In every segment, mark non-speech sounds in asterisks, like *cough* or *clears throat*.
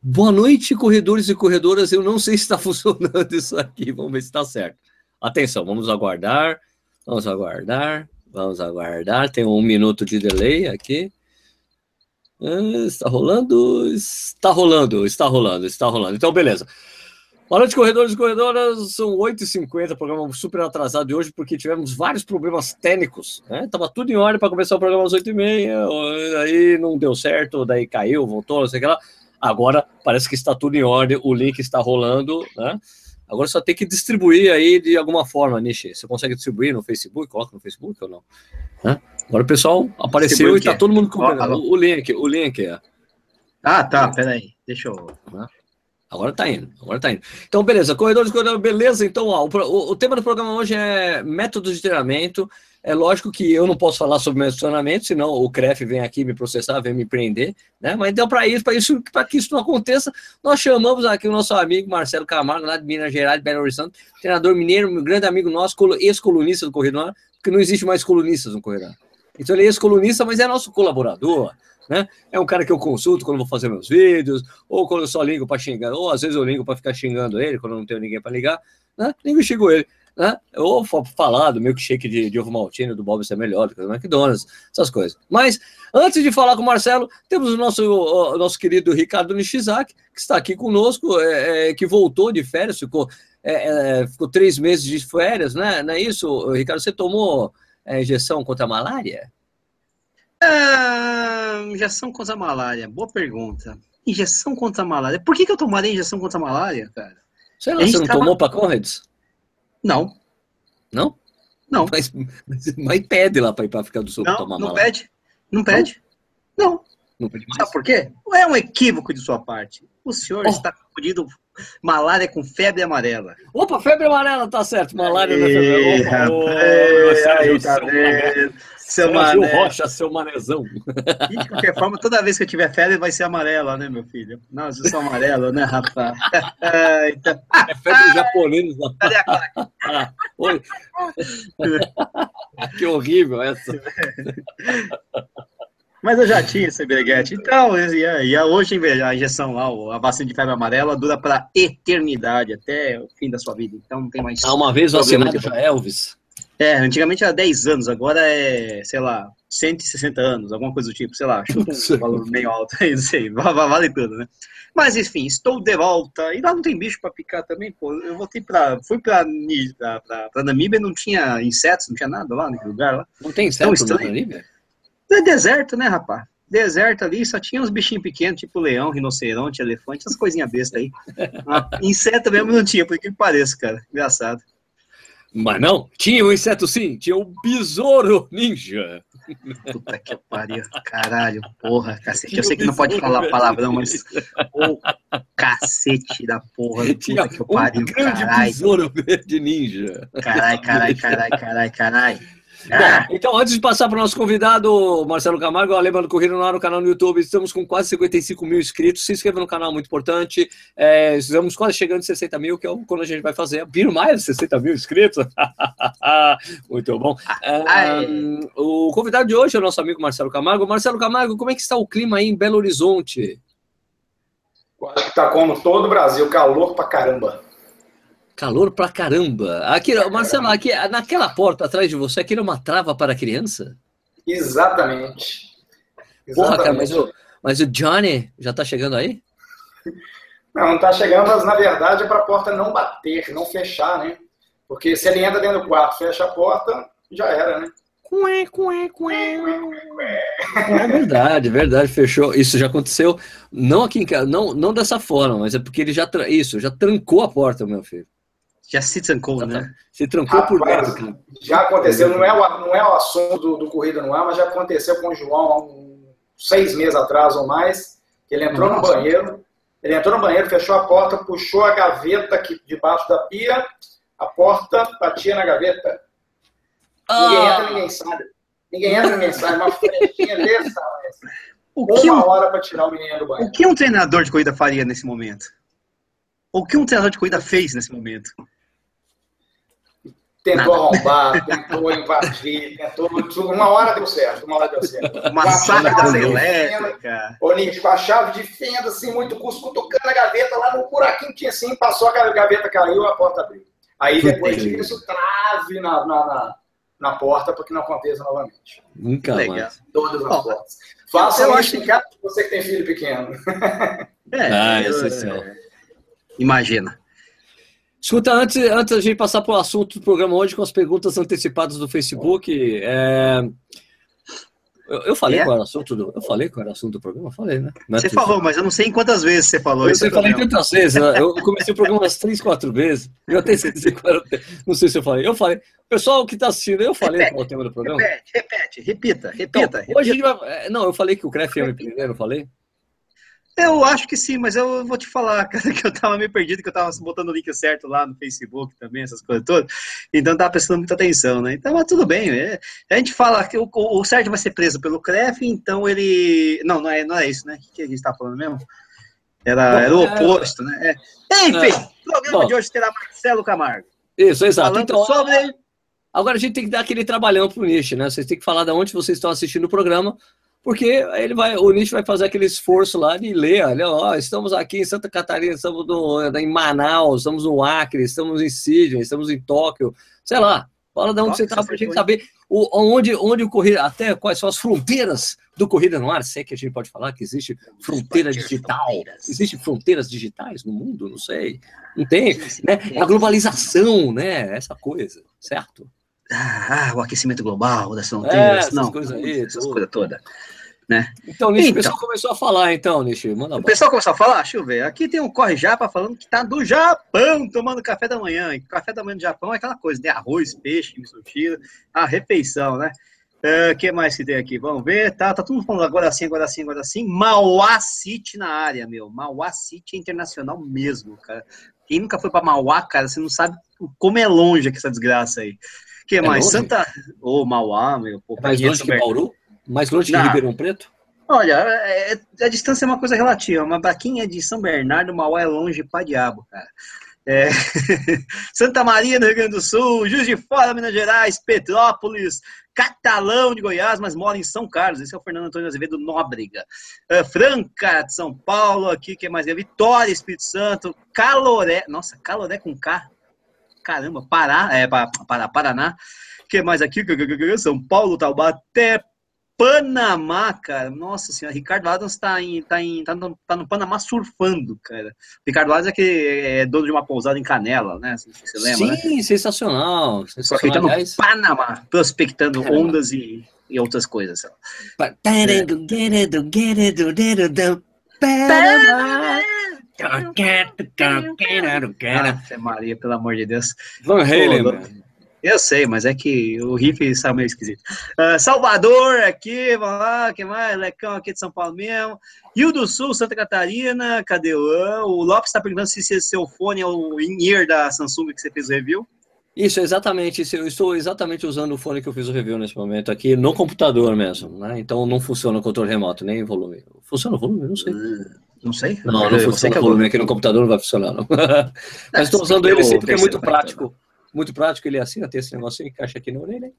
Boa noite, corredores e corredoras. Eu não sei se está *laughs* funcionando isso aqui. Vamos ver se está certo. Atenção, vamos aguardar. Vamos aguardar. Vamos aguardar. Tem um minuto de delay aqui. Ah, está rolando? Está rolando, está rolando, está rolando. Então, beleza. Boa noite, corredores e corredoras. São 8h50, programa super atrasado de hoje, porque tivemos vários problemas técnicos. Né? Tava tudo em ordem para começar o programa às 8h30, aí não deu certo, daí caiu, voltou, não sei o que lá. Agora parece que está tudo em ordem, o link está rolando, né? Agora só tem que distribuir aí de alguma forma, Nishi. Você consegue distribuir no Facebook? Coloca no Facebook ou não? Né? Agora o pessoal apareceu e está todo mundo com o, o link, o link. É. Ah, tá, peraí. Deixa eu. Né? Agora tá indo, agora tá indo. Então, beleza, corredores, corredores, beleza. Então, ó, o, o, tema do programa hoje é métodos de treinamento. É lógico que eu não posso falar sobre meu treinamento, senão o CREF vem aqui me processar, vem me prender, né? Mas então, para isso, para isso, que isso não aconteça, nós chamamos aqui o nosso amigo Marcelo Camargo, lá de Minas Gerais, Belo Horizonte, treinador mineiro, meu grande amigo nosso, ex-colunista do Corredor, porque não existe mais colunistas no Corredor. Então ele é ex-colunista, mas é nosso colaborador, né? É um cara que eu consulto quando vou fazer meus vídeos, ou quando eu só ligo para xingar, ou às vezes eu ligo para ficar xingando ele, quando não tenho ninguém para ligar, né? Ligo e xingo ele. Né? Ou falar do milkshake de, de ovo maltino do Bob ser melhor do que do McDonald's, essas coisas. Mas, antes de falar com o Marcelo, temos o nosso, o nosso querido Ricardo Nishizaki, que está aqui conosco, é, é, que voltou de férias, ficou, é, é ficou três meses de férias, né? Não é isso, Ricardo? Você tomou é, injeção contra a malária? Ah, injeção contra a malária, boa pergunta. Injeção contra a malária. Por que, que eu tomaria injeção contra a malária, cara? Sei lá, você não tava... tomou para Conrads? Não. Não? Não. Mas, mas, mas pede lá para ir para África do Sul não, tomar não malária. Pede. Não pede. Não. Não. não pede mais. Sabe por quê? É um equívoco de sua parte. O senhor oh. está confundindo malária com febre amarela. Opa, febre amarela, tá certo. Malária na febre. Opa, oh, aí, tá Seu Mané. Rocha, seu manezão. E de qualquer forma, toda vez que eu tiver febre vai ser amarela, né, meu filho? Nossa, eu sou amarelo, né, rapaz? *laughs* então... É febre japonesa. Cadê a claque? *laughs* Ah, oi. que horrível essa. Mas eu já tinha esse breguete. Então, e, e hoje a injeção lá, a vacina de febre amarela, dura para eternidade, até o fim da sua vida. Então não tem mais. Ah, uma vez vacinado já Elvis. É, antigamente era 10 anos, agora é, sei lá, 160 anos, alguma coisa do tipo, sei lá, chuta um valor meio alto *laughs* aí, não sei, vale tudo, né? Mas enfim, estou de volta. E lá não tem bicho para picar também, pô. Eu voltei para, fui para para Namíbia, não tinha insetos, não tinha nada lá naquele lugar lá. Não tem insetos na Namíbia? É deserto, né, rapaz? Deserto ali, só tinha uns bichinhos pequenos, tipo leão, rinoceronte, elefante, essas coisinhas bestas aí. *laughs* inseto mesmo não tinha, por que pareça, cara. Engraçado. Mas não, tinha um inseto sim, tinha um besouro ninja. Puta que pariu, caralho, porra, cacete. Eu sei que não pode falar palavrão, mas. o cacete da porra. Puta tinha que pariu, um grande caralho. besouro verde ninja. Caralho, caralho, caralho, caralho, caralho. Ah. Bom, então, antes de passar para o nosso convidado, Marcelo Camargo, lembrando Corrida no Ar no canal no YouTube, estamos com quase 55 mil inscritos. Se inscreva no canal, muito importante. É, estamos quase chegando a 60 mil, que é quando a gente vai fazer. Viro mais de 60 mil inscritos. *laughs* muito bom. É, o convidado de hoje é o nosso amigo Marcelo Camargo. Marcelo Camargo, como é que está o clima aí em Belo Horizonte? Acho que está como todo o Brasil, calor pra caramba. Calor pra caramba. Aqui, Marcelo, aqui, naquela porta atrás de você, aquilo é uma trava para criança? Exatamente. Exatamente. Porra, cara, mas o, mas o Johnny já tá chegando aí? Não, *laughs* não tá chegando, mas na verdade é para a porta não bater, não fechar, né? Porque se ele entra dentro do quarto, fecha a porta, já era, né? Cué, cué, cué. É verdade, verdade, fechou. Isso já aconteceu, não aqui em casa, não, não dessa forma, mas é porque ele já, isso, já trancou a porta, meu filho. Já se trancou, né? Se trancou Rapaz, por dentro, cara. Já aconteceu, não é o, não é o assunto do, do Corrida no Ar, mas já aconteceu com o João há um, seis meses atrás ou mais. Ele entrou Nossa. no banheiro, ele entrou no banheiro, fechou a porta, puxou a gaveta aqui debaixo da pia, a porta batia na gaveta. Ah. Ninguém entra, ninguém sabe. Ninguém entra, ninguém sabe. Uma frechinha *laughs* dessa, o que uma um, hora para tirar o menino do banheiro. O que um treinador de corrida faria nesse momento? O que um treinador de corrida fez nesse momento? Tentou Nada. arrombar, tentou invadir, tentou. Uma hora deu certo, uma hora deu certo. *laughs* Uma saca da elétrica. Com a chave de fenda, assim, muito custo, cutucando a gaveta lá no buraquinho que tinha assim, passou a gaveta, caiu, a porta abriu. Aí depois disso, trave na, na, na, na porta para que não aconteça novamente. Nunca Legal. mais. Todas as portas. Faça eu acho que você que tem filho pequeno. *laughs* É, ah, eu, é, Imagina. Escuta, antes, antes da gente passar para o assunto do programa hoje com as perguntas antecipadas do Facebook, é... eu, eu, falei é? qual era o assunto do. Eu falei qual era o assunto do programa? Eu falei, né? Não é você falou, mas eu não sei em quantas vezes você falou eu isso. Eu falei tantas vezes, né? Eu comecei o programa umas três, quatro vezes. Eu até esqueci qual era. Não sei se eu falei. Eu falei. Pessoal que está assistindo, eu falei repete, qual é o tema do programa. Repete, repete, repita, repita. Então, repita. Hoje vai... Não, eu falei que o CREF ia me prender, não falei? Eu acho que sim, mas eu vou te falar, *laughs* cara, que eu tava meio perdido, que eu tava botando o link certo lá no Facebook também, essas coisas todas. Então tava prestando muita atenção, né? Então, mas tudo bem. É, a gente fala que o, o Sérgio vai ser preso pelo CREF, então ele. Não, não é, não é isso, né? O que a gente tá falando mesmo? Era, era o é, oposto, né? É. Enfim, o programa Bom. de hoje terá Marcelo Camargo. Isso, exato. Falando então, sobre. Agora a gente tem que dar aquele trabalhão pro nicho, né? Vocês têm que falar de onde vocês estão assistindo o programa porque ele vai, o Nietzsche vai fazer aquele esforço lá de ler, olha, ó, estamos aqui em Santa Catarina, estamos no, em Manaus, estamos no Acre, estamos em Sydney, estamos em Tóquio, sei lá, fala de onde você está para a gente saber o, onde, onde o corrida, até quais são as fronteiras do Corrida no Ar, sei que a gente pode falar que existe fronteira digital, existe fronteiras digitais no mundo, não sei, não tem, né? A globalização, né? Essa coisa, certo? Ah, o aquecimento global das fronteiras, é, não, coisas aí, essas coisas todas. Né? Então, Nishi, então, o pessoal começou a falar, então, Nishi, manda O pessoal começou a falar? Deixa eu ver. Aqui tem um Corre Japa falando que tá do Japão tomando café da manhã. E café da manhã do Japão é aquela coisa, né? Arroz, peixe, mistura, a refeição, né? O uh, que mais que tem aqui? Vamos ver. Tá, tá todo mundo falando agora sim, agora sim, agora sim. Mauá City na área, meu. Mauá City é internacional mesmo, cara. Quem nunca foi para Mauá, cara, você não sabe como é longe que essa desgraça aí. O que é mais? Longe? Santa. Ô, oh, Mauá, meu. Pô, é mais longe que Bauru? Mais longe que Ribeirão Preto? Olha, é, é, a distância é uma coisa relativa, mas para quem é de São Bernardo, Mauá é longe para diabo, cara. É... *laughs* Santa Maria, no Rio Grande do Sul, Juiz de Fora, Minas Gerais, Petrópolis, Catalão de Goiás, mas mora em São Carlos. Esse é o Fernando Antônio Azevedo Nóbrega. É, Franca de São Paulo, aqui, que é mais? É Vitória, Espírito Santo, Caloré, nossa, Caloré com K. Caramba, Pará, é, Pará, Paraná. que mais aqui? São Paulo, Taubaté, Panamá, cara. Nossa senhora, Ricardo Adams tá, em, tá, em, tá, no, tá no Panamá surfando, cara. Ricardo Adams é que é dono de uma pousada em Canela, né? Você lembra? Né? Sim, né? sensacional. sensacional. Só que ele tá no Aliás... Panamá, prospectando Caramba. ondas e, e outras coisas. É. Ah, Maria, pelo amor de Deus. Van Halen, eu sei, mas é que o riff está meio esquisito. Uh, Salvador aqui, vamos lá, que mais? Lecão aqui de São Paulo mesmo. Rio do Sul, Santa Catarina, cadê o... O Lopes está perguntando se esse seu fone é o in-ear da Samsung que você fez o review. Isso, exatamente. Eu estou exatamente usando o fone que eu fiz o review nesse momento aqui no computador mesmo, né? Então não funciona o controle remoto, nem volume. Funciona o volume? Não sei. Uh, não sei. Não, não, não funciona o volume aqui no computador, não vai funcionar, não. *laughs* Mas estou usando ele sempre porque é muito prático muito prático, ele é assim, tem esse negócio que encaixa aqui na orelha.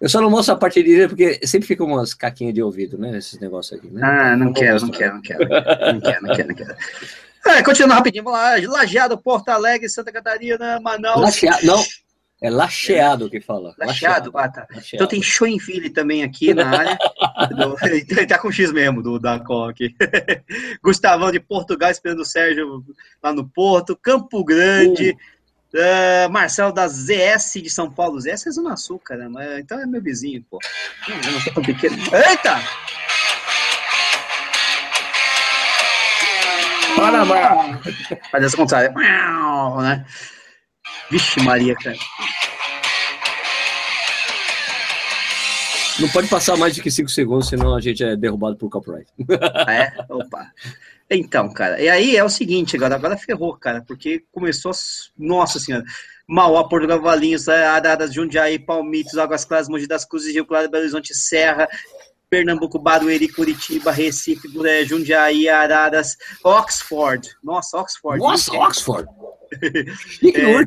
Eu só não mostro a parte de porque sempre fica umas caquinhas de ouvido, né? Esses negócios aqui, né? Ah, não, não quero, não quero, não quero, não quero, não quero, não quero. É, continuando rapidinho, vamos lá. Lajeado, Porto Alegre, Santa Catarina, Manaus. Lajeado, não, é lacheado que fala. Lacheado, ah, tá. Lacheado. Então tem Joinville também aqui na área. *laughs* *laughs* ele tá com X mesmo, do da aqui. *laughs* Gustavão de Portugal esperando o Sérgio lá no Porto. Campo Grande. Uh. Uh, Marcelo da ZS de São Paulo. ZS é Zona Sul, caramba. Então é meu vizinho, pô. Eu não sou tão pequeno. Eita! Panamá! Faz essa contrária. Né? Vixe, Maria, cara. Não pode passar mais de que 5 segundos, senão a gente é derrubado por copyright. é? Opa. Então, cara, e aí é o seguinte, agora, agora ferrou, cara, porque começou, nossa senhora, Mauá, Portugal, Valinhos, Araras, Jundiaí, Palmitos, Águas Claras, Mogi das Cruzes, Rio Claro, Belo Horizonte, Serra, Pernambuco, Barueri, Curitiba, Recife, Jundiaí, Araras, Oxford. Nossa, Oxford. Nossa, Oxford. *laughs* Chique é,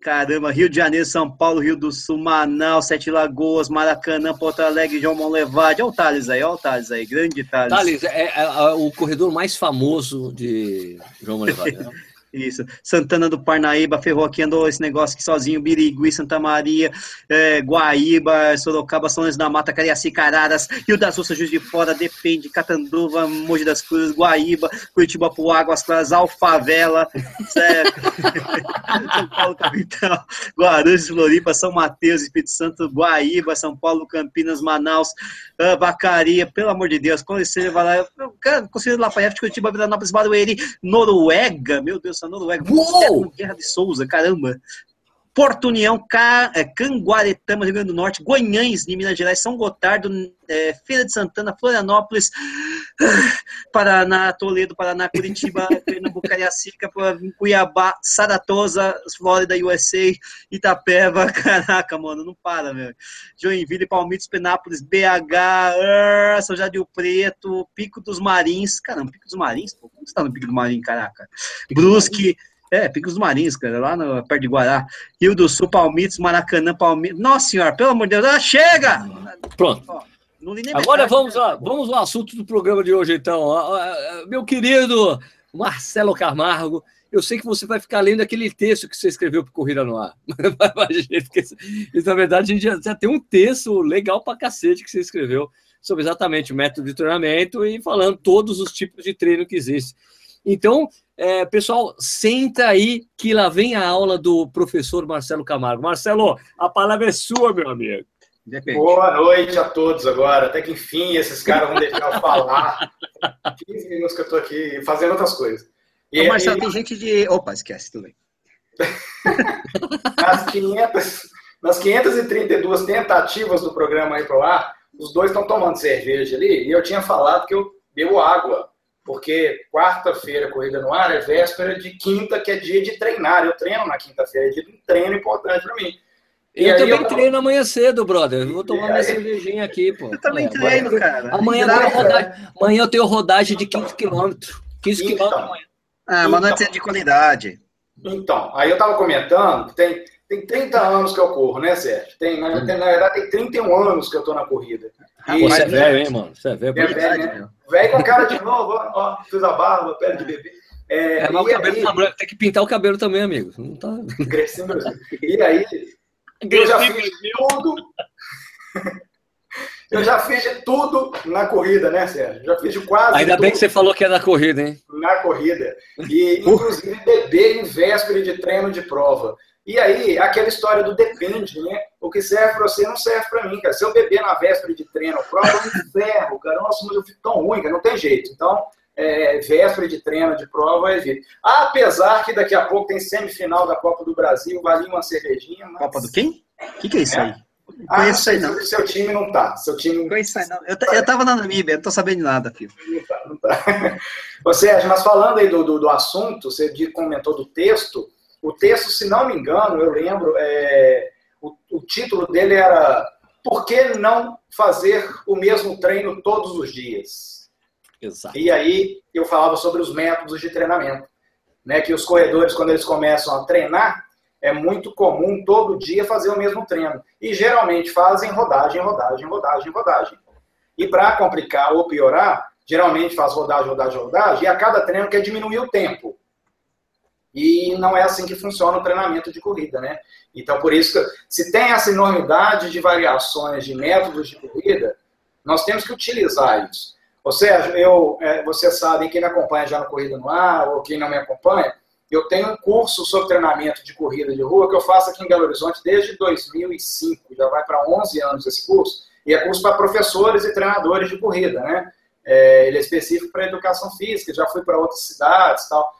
Caramba, Rio de Janeiro, São Paulo, Rio do Sul, Manaus, Sete Lagoas, Maracanã, Porto Alegre, João Monlevade. Olha o Thales aí, olha o Thales aí, grande Thales. Thales, é, é, é o corredor mais famoso de João Monlevade, né? *laughs* Isso. Santana do Parnaíba, ferrou aqui, andou esse negócio aqui sozinho, Birigui, Santa Maria, é, Guaíba, Sorocaba, São da Mata, Cariacica, Araras, Rio das Russas, Juiz de Fora, Depende, Catanduva, Mogi das Cruzes, Guaíba, Curitiba, Águas Claras, Alfavela? *laughs* São Paulo, capital, Guarulhos, Floripa, São Mateus, Espírito Santo, Guaíba, São Paulo, Campinas, Manaus, Vacaria, pelo amor de Deus, Conselho, vai lá, Conselho Lafayette, Curitiba, Vilanópolis, Barueri, Noruega, meu Deus, Noruega. Uou! Guerra de Souza, caramba. Porto União, é, Canguaretama, Rio Grande do Norte, Goiães, de Minas Gerais, São Gotardo, é, Feira de Santana, Florianópolis, *sighs* Paraná, Toledo, Paraná, Curitiba, *laughs* Pernambuco, Cariacica, Cuiabá, Saratosa, Flórida, USA, Itapeva, *laughs* caraca, mano, não para, meu. Joinville, Palmitos, Penápolis, BH, São Jardim Preto, Pico dos Marins, caramba, Pico dos Marins, pô, como você tá no Pico do Marim, caraca? Brusque, é, Picos Marins, cara, lá no, perto de Guará. Rio do Sul, Palmitos, Maracanã, Palmitos. Nossa senhora, pelo amor de Deus, ah, chega! Pronto. Ó, Agora vamos, lá, vamos ao assunto do programa de hoje, então. Meu querido Marcelo Camargo, eu sei que você vai ficar lendo aquele texto que você escreveu para Corrida no Ar. *laughs* porque, na verdade, a gente já, já tem um texto legal para cacete que você escreveu sobre exatamente o método de treinamento e falando todos os tipos de treino que existem. Então, é, pessoal, senta aí que lá vem a aula do professor Marcelo Camargo. Marcelo, a palavra é sua, meu amigo. Depende. Boa noite a todos agora. Até que enfim esses caras vão deixar eu falar. *laughs* 15 minutos que eu estou aqui fazendo outras coisas. E, Ô, Marcelo, e... tem gente de. Opa, esquece, tudo bem. *laughs* nas, 500, nas 532 tentativas do programa aí pro ar, os dois estão tomando cerveja ali e eu tinha falado que eu bebo água porque quarta-feira, corrida no ar, é véspera de quinta, que é dia de treinar. Eu treino na quinta-feira, é dia de um treino importante para mim. E eu também eu... treino amanhã cedo, brother. Eu vou tomar minha cervejinha aqui, pô. Eu também treino, cara. Amanhã, eu tenho rodagem, amanhã eu tenho rodagem de 15 quilômetros. 15 então, quilômetros amanhã. Ah, mas não é de qualidade. Então, aí eu tava comentando que tem, tem 30 anos que eu corro, né, Sérgio? Tem, na, hum. na verdade, tem 31 anos que eu tô na corrida. Ah, você é velho, hein, mano? Você é velho. É velho, né? velho com cara de novo, ó, fiz a barba, pele de bebê. É, é mas o cabelo aí, tá branco, tem que pintar o cabelo também, amigo. Não tá... Crescendo. E aí, eu já fiz tudo. Eu já fiz tudo na corrida, né, Sérgio? Já fiz quase. Ainda tudo. bem que você falou que é na corrida, hein? Na corrida. E, inclusive, beber em véspera de treino de prova. E aí, aquela história do depende, né? O que serve para você não serve para mim, cara. Se eu beber na véspera de treino, prova, eu me ferro, cara. Nossa, mas eu fico tão ruim, cara. Não tem jeito. Então, é, véspera de treino, de prova, evito. Apesar que daqui a pouco tem semifinal da Copa do Brasil, vale uma cervejinha. Mas... Copa do quem? O que, que é isso é. aí? Ah, não sei, não. Seu time não tá. Seu time não conheço, não. Eu, eu tava na Namíbia, não tô sabendo de nada, filho. Não tá, não tá. *laughs* Ô, Sérgio, mas falando aí do, do, do assunto, você comentou do texto, o texto, se não me engano, eu lembro, é, o, o título dele era Por que não fazer o mesmo treino todos os dias? Exato. E aí eu falava sobre os métodos de treinamento. Né, que os corredores, quando eles começam a treinar, é muito comum todo dia fazer o mesmo treino. E geralmente fazem rodagem, rodagem, rodagem, rodagem. E para complicar ou piorar, geralmente faz rodagem, rodagem, rodagem, e a cada treino quer diminuir o tempo. E não é assim que funciona o treinamento de corrida, né? Então, por isso que, se tem essa enormidade de variações de métodos de corrida, nós temos que utilizar isso. Ou seja, eu, é, vocês sabem, quem me acompanha já no Corrida no Ar, ou quem não me acompanha, eu tenho um curso sobre treinamento de corrida de rua que eu faço aqui em Belo Horizonte desde 2005, já vai para 11 anos esse curso, e é curso para professores e treinadores de corrida, né? É, ele é específico para educação física, já fui para outras cidades tal.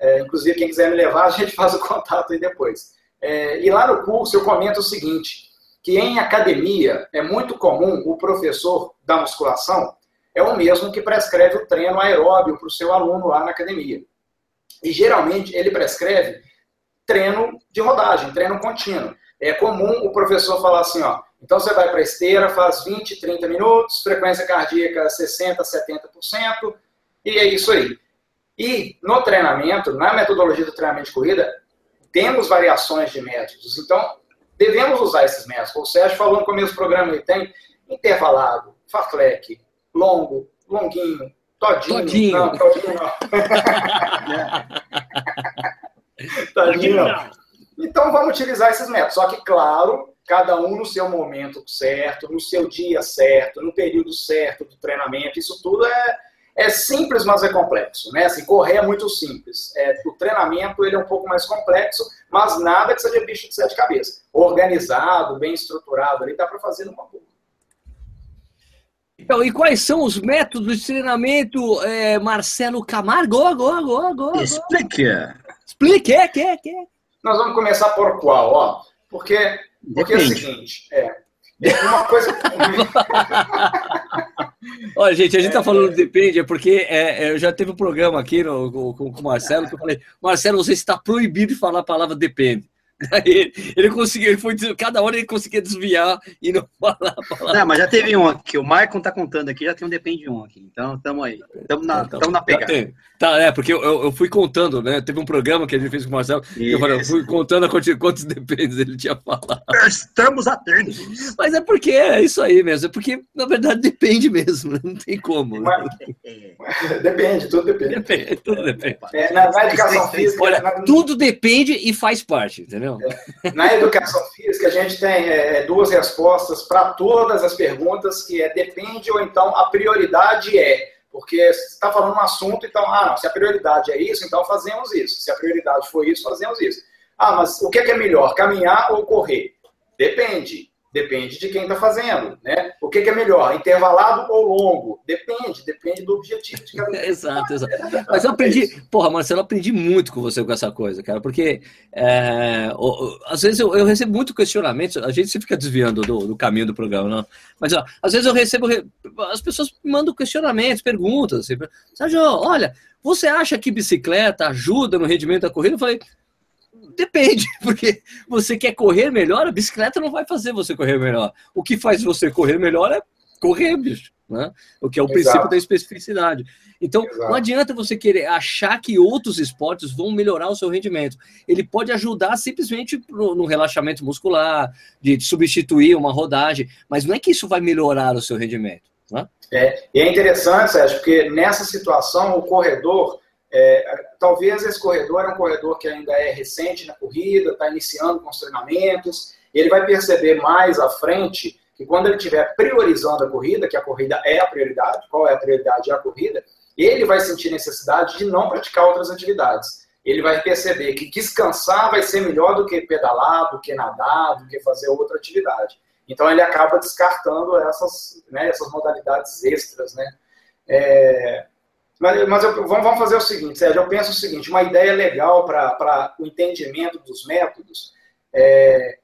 É, inclusive, quem quiser me levar, *laughs* a gente faz o contato aí depois. É, e lá no curso eu comento o seguinte, que em academia é muito comum o professor da musculação é o mesmo que prescreve o treino aeróbio para o seu aluno lá na academia. E geralmente ele prescreve treino de rodagem, treino contínuo. É comum o professor falar assim, ó, então você vai para a esteira, faz 20, 30 minutos, frequência cardíaca 60, 70%, e é isso aí. E no treinamento, na metodologia do treinamento de corrida, temos variações de métodos. Então, devemos usar esses métodos. O Sérgio falou no começo do programa, ele tem intervalado, fartlek, longo, longuinho, todinho. Todinho. Não, todinho não. *laughs* todinho não. Então, vamos utilizar esses métodos. Só que, claro, cada um no seu momento certo, no seu dia certo, no período certo do treinamento. Isso tudo é, é simples, mas é complexo. Né? Assim, correr é muito simples. É, o treinamento ele é um pouco mais complexo, mas nada que seja bicho de sete cabeças. Organizado, bem estruturado, ali dá para fazer numa boa. Então, e quais são os métodos de treinamento, é, Marcelo Camargo? Agora, agora, agora. Explique. Explique, é, que, que. Nós vamos começar por qual? Ó, porque, porque é o seguinte, é, uma coisa. *laughs* *laughs* Olha, gente, a gente tá falando depende, é porque é, é, eu já teve um programa aqui no, com, com o Marcelo que eu falei, Marcelo, você está proibido de falar a palavra depende. *laughs* Aí ele conseguiu, ele foi, cada hora ele conseguia desviar e não *laughs* falar a palavra. Não, mas já teve um aqui, o Maicon tá contando aqui, já tem um depende um aqui. Então, estamos aí. Estamos na, então, tamo na pegada. Tá, é, porque eu, eu fui contando, né? Teve um programa que a gente fez com o Marcelo, e eu, falei, eu fui contando quantos, quantos dependes ele tinha falado. *laughs* Estamos atentos. Mas é porque é isso aí mesmo, é porque, na verdade, depende mesmo, né? não tem como. Né? Depende, tudo depende. depende tudo depende. É, na, na, educação física. Olha, na... tudo depende e faz parte, entendeu? É. Na educação física, a gente tem é, duas respostas para todas as perguntas, que é depende ou então a prioridade é. Porque você está falando um assunto, então, ah, não, se a prioridade é isso, então fazemos isso. Se a prioridade for isso, fazemos isso. Ah, mas o que é, melhor, caminhar ou correr? Depende. Depende de quem está fazendo, né? O que, que, é melhor, intervalado ou longo? Depende, depende do objetivo de cada *laughs* um. exato, exato. Mas eu aprendi, porra, Marcelo, eu aprendi muito com você com essa coisa, cara, porque é, às vezes eu, eu, recebo muito questionamento, a gente sempre fica desviando do, do caminho do programa, não? Mas ó, às vezes eu recebo, as pessoas mandam questionamentos, perguntas, assim, Sérgio, olha, você acha que bicicleta ajuda no rendimento da corrida? Eu falei, Depende, *laughs* porque você quer correr melhor, a bicicleta não vai fazer você correr melhor. O que faz você correr melhor é correr, bicho. Né? O que é o Exato. princípio da especificidade. Então, Exato. não adianta você querer achar que outros esportes vão melhorar o seu rendimento. Ele pode ajudar simplesmente no, no relaxamento muscular, de substituir uma rodagem, mas não é que isso vai melhorar o seu rendimento. Né? É, e é interessante, Sérgio, porque nessa situação o corredor é, talvez esse corredor é um corredor que ainda é recente na corrida, está iniciando com os treinamentos, ele vai perceber mais à frente que quando ele estiver priorizando a corrida, que a corrida é a prioridade, qual é a prioridade? É a corrida, ele vai sentir necessidade de não praticar outras atividades. Ele vai perceber que descansar vai ser melhor do que pedalar, do que nadar, do que fazer outra atividade. Então ele acaba descartando essas, né, essas modalidades extras, né? É, mas, mas eu, vamos, fazer o seguinte, Sérgio, eu penso o seguinte, uma ideia legal para o entendimento dos métodos é,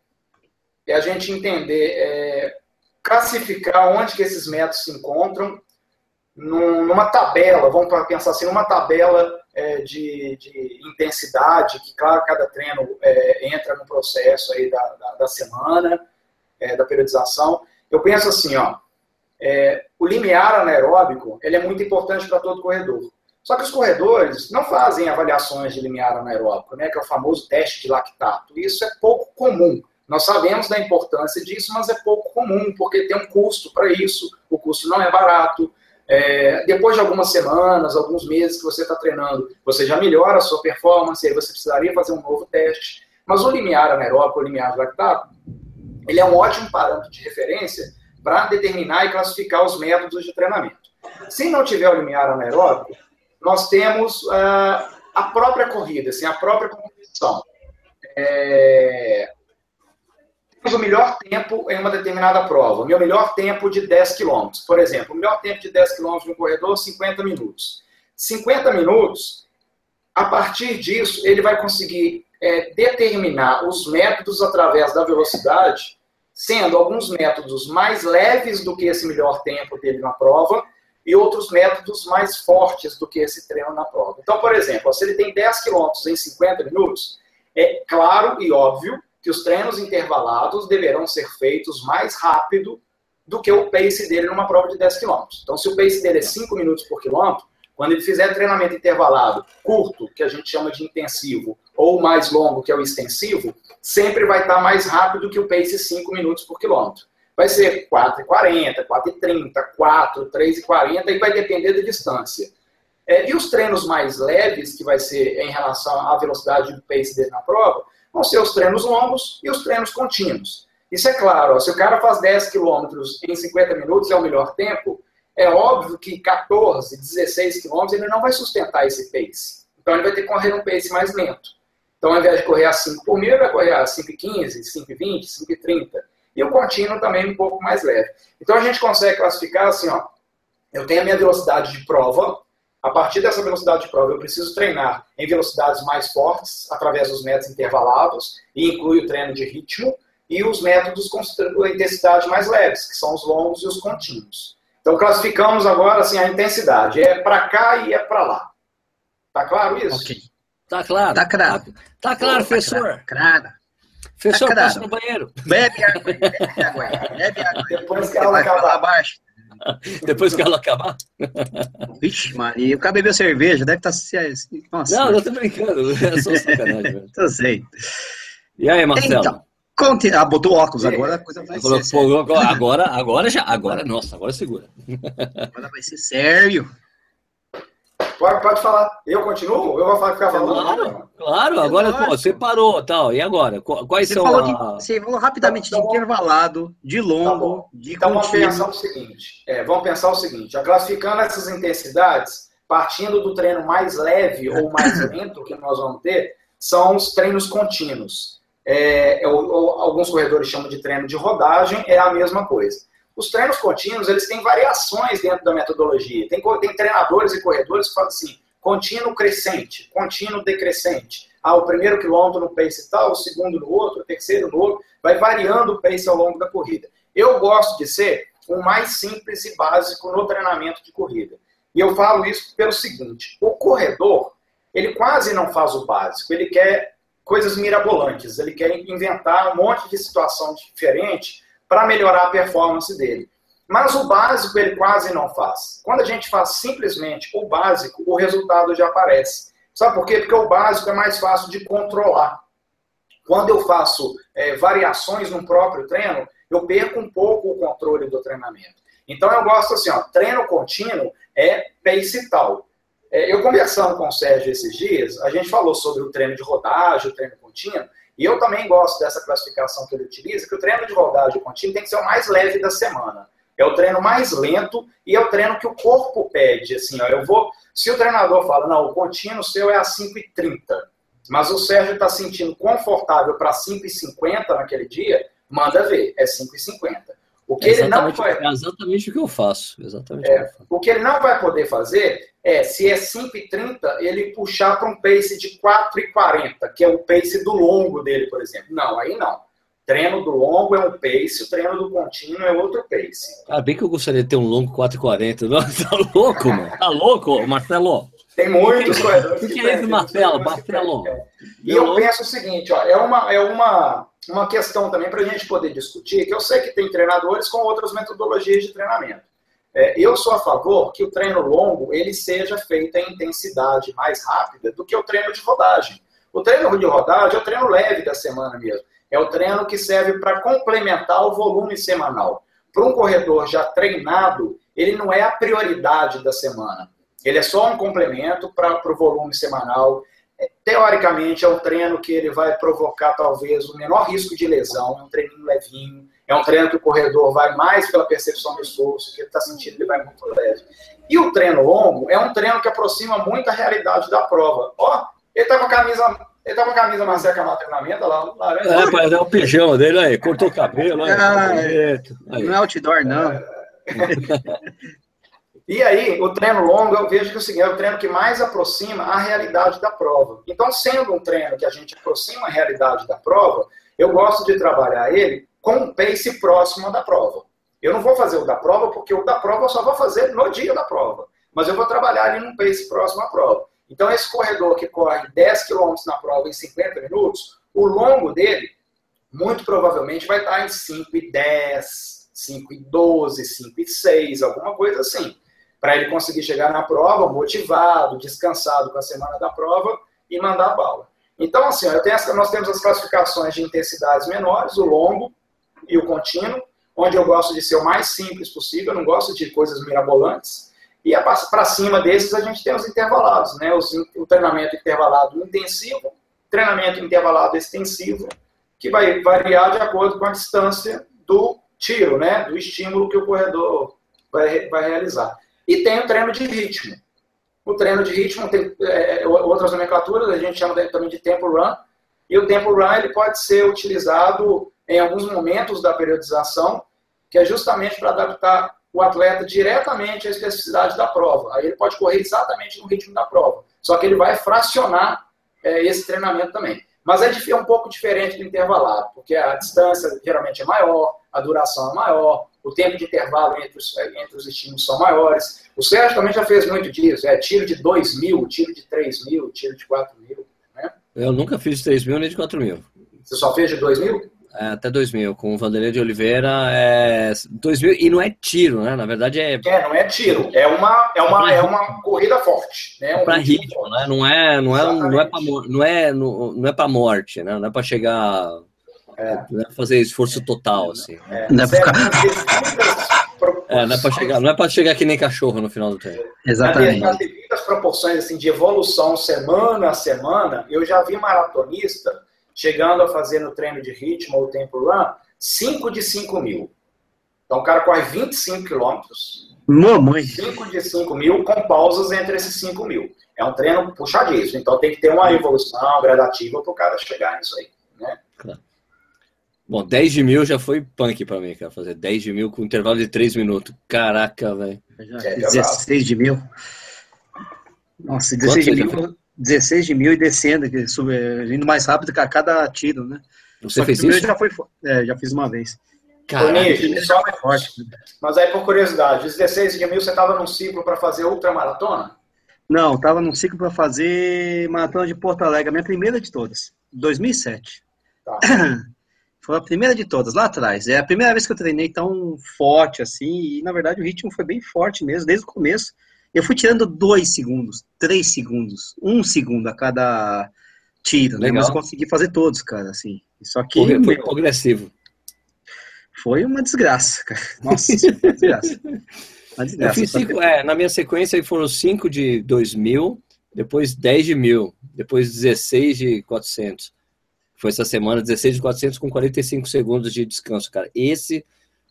é a gente entender, é, classificar onde que esses métodos se encontram num, numa tabela, vamos pensar assim, numa tabela é, de, de, intensidade, que claro, cada treino é, entra no processo aí da, da, da semana, é, da periodização. Eu penso assim, ó, é, o limiar anaeróbico ele é muito importante para todo corredor. Só que os corredores não fazem avaliações de limiar anaeróbico, né, que é o famoso teste de lactato. Isso é pouco comum. Nós sabemos da importância disso, mas é pouco comum, porque tem um custo para isso. O custo não é barato. É, depois de algumas semanas, alguns meses que você está treinando, você já melhora a sua performance, aí você precisaria fazer um novo teste. Mas o limiar anaeróbico, o limiar de lactato, ele é um ótimo parâmetro de referência para determinar e classificar os métodos de treinamento. Se não tiver o limiar anaeróbico, nós temos uh, a própria corrida, assim, a própria competição. É... Temos o melhor tempo em uma determinada prova. O meu melhor tempo de 10 km. Por exemplo, o melhor tempo de 10 km no corredor, 50 minutos. 50 minutos, a partir disso, ele vai conseguir é, determinar os métodos através da velocidade sendo alguns métodos mais leves do que esse melhor tempo dele na prova e outros métodos mais fortes do que esse treino na prova. Então, por exemplo, se ele tem 10 quilômetros em 50 minutos, é claro e óbvio que os treinos intervalados deverão ser feitos mais rápido do que o pace dele numa prova de 10 quilômetros. Então, se o pace dele é 5 minutos por quilômetro, Quando ele fizer treinamento intervalado curto, que a gente chama de intensivo, ou mais longo, que é o extensivo, sempre vai estar mais rápido que o pace 5 minutos por quilômetro. Vai ser 4,40, 4,30, 4, 3,40 e vai depender da distância. É, e os treinos mais leves, que vai ser em relação à velocidade do pace dele na prova, vão ser os treinos longos e os treinos contínuos. Isso é claro, ó, se o cara faz 10 quilômetros em 50 minutos, é o melhor tempo, é óbvio que 14, 16 quilômetros ele não vai sustentar esse pace. Então ele vai ter que correr um pace mais lento. Então ao invés de correr a 5 por mil, ele vai correr a 5,15, 5,20, 5,30. E o contínuo também um pouco mais leve. Então a gente consegue classificar assim, ó, eu tenho a minha velocidade de prova, a partir dessa velocidade de prova, eu preciso treinar em velocidades mais fortes, através dos métodos intervalados, e inclui o treino de ritmo, e os métodos com intensidade mais leves, que são os longos e os contínuos. Então, classificamos agora assim, a intensidade. É para cá e é para lá. Tá claro isso? Ok. Tá claro. Tá claro. Tá, tá claro, Pô, professor. Tá claro. Professor, tá passa no banheiro. Bebe água. Bebe água. Bebe água. Depois que ela acabar. Abaixo. Depois que ela acabar? Vixe, Maria, o cara bebeu cerveja, deve estar. Tá... Nossa. Não, eu tô brincando. *laughs* É só sacanagem. *laughs* Eu sei. E aí, Marcelo? Então, Conte... Ah, botou óculos, agora a coisa vai ser. Pô, agora, agora já, agora, nossa, agora segura. Agora vai ser sério. Pode, pode falar. Eu continuo? Eu vou ficar falando? Claro, claro. Agora pô, você parou, tal. E agora? Quais você são falou a... de, Você falou rapidamente então, de intervalado, de longo, tá de Então vamos pensar o seguinte. É, vamos pensar o seguinte. Já classificando essas intensidades, partindo do treino mais leve ou mais lento que nós vamos ter, são os treinos contínuos é, ou, alguns corredores chamam de treino de rodagem, é a mesma coisa. Os treinos contínuos, eles têm variações dentro da metodologia. Tem, tem treinadores e corredores que falam assim, contínuo crescente, contínuo decrescente. Ah, o primeiro quilômetro no pace tal, o segundo no outro, o terceiro no outro. Vai variando o pace ao longo da corrida. Eu gosto de ser o mais simples e básico no treinamento de corrida. E eu falo isso pelo seguinte, o corredor, ele quase não faz o básico, ele quer coisas mirabolantes. Ele quer inventar um monte de situação diferente para melhorar a performance dele. Mas o básico ele quase não faz. Quando a gente faz simplesmente o básico, o resultado já aparece. Sabe por quê? Porque o básico é mais fácil de controlar. Quando eu faço é, variações no próprio treino, eu perco um pouco o controle do treinamento. Então eu gosto assim, ó, treino contínuo é pace tal. É, eu conversando com o Sérgio esses dias, a gente falou sobre o treino de rodagem, o treino contínuo, e eu também gosto dessa classificação que ele utiliza, que o treino de rodagem contínuo tem que ser o mais leve da semana. É o treino mais lento e é o treino que o corpo pede. Assim, ó, eu vou. Se o treinador fala, não, o contínuo seu é a 5,30, mas o Sérgio está sentindo confortável para 5,50 naquele dia, manda ver, é 5,50. O que é ele não vai... É exatamente o que eu faço. Exatamente é, o, que ele não vai poder fazer é, se é 5,30, ele puxar para um pace de 4,40, que é o pace do longo dele, por exemplo. Não, aí não. Treino do longo é um pace, o treino do contínuo é outro pace. Ah, bem que eu gostaria de ter um longo 4,40. *laughs* Tá louco, mano? Tá louco, Marcelo? Tem muitos corredores. O que, que, é isso, Marcelo? Marcelo. E eu penso o seguinte, ó, é uma, é uma uma questão também para a gente poder discutir, que eu sei que tem treinadores com outras metodologias de treinamento. É, eu sou a favor que o treino longo ele seja feito em intensidade mais rápida do que o treino de rodagem. O treino de rodagem é o treino leve da semana mesmo. É o treino que serve para complementar o volume semanal. Para um corredor já treinado, ele não é a prioridade da semana. Ele é só um complemento para o volume semanal teoricamente, é um treino que ele vai provocar talvez o menor risco de lesão, é um treininho levinho, é um treino que o corredor vai mais pela percepção do esforço, que ele está sentindo, ele vai muito leve. E o treino longo é um treino que aproxima muito a realidade da prova. Ó, ele tá com a camisa, ele tá com a camisa mais seca no treinamento, lá, laranja. É, pai, é o pijama dele aí, cortou o cabelo, aí, ah, aí. Não é outdoor, não. É. *laughs* E aí, o treino longo, eu vejo que seguinte, é o treino que mais aproxima a realidade da prova. Então, sendo um treino que a gente aproxima a realidade da prova, eu gosto de trabalhar ele com um pace próximo da prova. Eu não vou fazer o da prova, porque o da prova eu só vou fazer no dia da prova. Mas eu vou trabalhar ali num pace próximo à prova. Então, esse corredor que corre 10 km na prova em 50 minutos, o longo dele, muito provavelmente, vai estar em 5 e 10, 5 e 12, 5 e 6, alguma coisa assim para ele conseguir chegar na prova motivado, descansado com a semana da prova e mandar bala. Então, assim, tenho, nós temos as classificações de intensidades menores, o longo e o contínuo, onde eu gosto de ser o mais simples possível, eu não gosto de coisas mirabolantes. E para cima desses a gente tem os intervalados, né? Os, o treinamento intervalado intensivo, treinamento intervalado extensivo, que vai variar de acordo com a distância do tiro, né? Do estímulo que o corredor vai, vai realizar. E tem o treino de ritmo. O treino de ritmo tem é, é outras nomenclaturas, a gente chama também de tempo run. E o tempo run ele pode ser utilizado em alguns momentos da periodização, que é justamente para adaptar o atleta diretamente à especificidade da prova. Aí ele pode correr exatamente no ritmo da prova. Só que ele vai fracionar é, esse treinamento também. Mas é, é um pouco diferente do intervalado, porque a distância geralmente é maior, a duração é maior, o tempo de intervalo entre os, entre os estímulos são maiores. O Sérgio também já fez muito disso, é tiro de 2 mil, tiro de 3 mil, tiro de 4 mil. Né? Eu nunca fiz de 3 mil nem de 4 mil. Você só fez de 2 mil? É, até 2000, com o Vanderlei de Oliveira, é 2000, e não é tiro, né? Na verdade é... É, não é tiro, é uma, é uma, é uma corrida forte, né? Um para ritmo, né? Não é, não é, não é para não é, não, é para morte, né? Não é para chegar é. Não é fazer esforço total, assim. É. Não é para ficar... *laughs* É, não é para chegar, não é para chegar que nem cachorro no final do tempo. Exatamente. Nas devidas proporções assim de evolução semana a semana, eu já vi maratonista chegando a fazer no treino de ritmo ou tempo run 5 de 5 mil. Então o cara corre 25 quilômetros. Mamãe. 5 de 5 mil com pausas entre esses 5 mil. É um treino puxadíssimo. Então tem que ter uma evolução gradativa para o cara chegar nisso aí. Né? Claro. Bom, 10 de mil já foi punk pra mim, cara. Fazer 10 de mil com intervalo de 3 minutos. Caraca, velho. 16 de mil. Nossa, 16 de mil, 16 de mil e descendo, indo mais rápido que a cada tiro, né? Você fez isso? Já, foi, é, já fiz uma vez. Só mais forte. Mas aí, por curiosidade, 16 de mil você estava num ciclo para fazer outra maratona? Não, estava num ciclo para fazer maratona de Porto Alegre, a minha primeira de todas, 2007. Tá. *clears throat* Foi a primeira de todas, lá atrás. É a primeira vez que eu treinei tão forte assim, e na verdade o ritmo foi bem forte mesmo, desde o começo. Eu fui tirando dois segundos, três segundos, um segundo a cada tiro, né? Mas consegui fazer todos, cara, assim. Só que. Foi, foi progressivo. Foi uma desgraça, cara. *laughs* Nossa, uma desgraça. Uma desgraça. Eu fiz cinco, é, na minha sequência foram cinco de 2000, depois 10 de mil, depois 16 de 400. Foi essa semana, 16 de 400 com 45 segundos de descanso, cara. Esse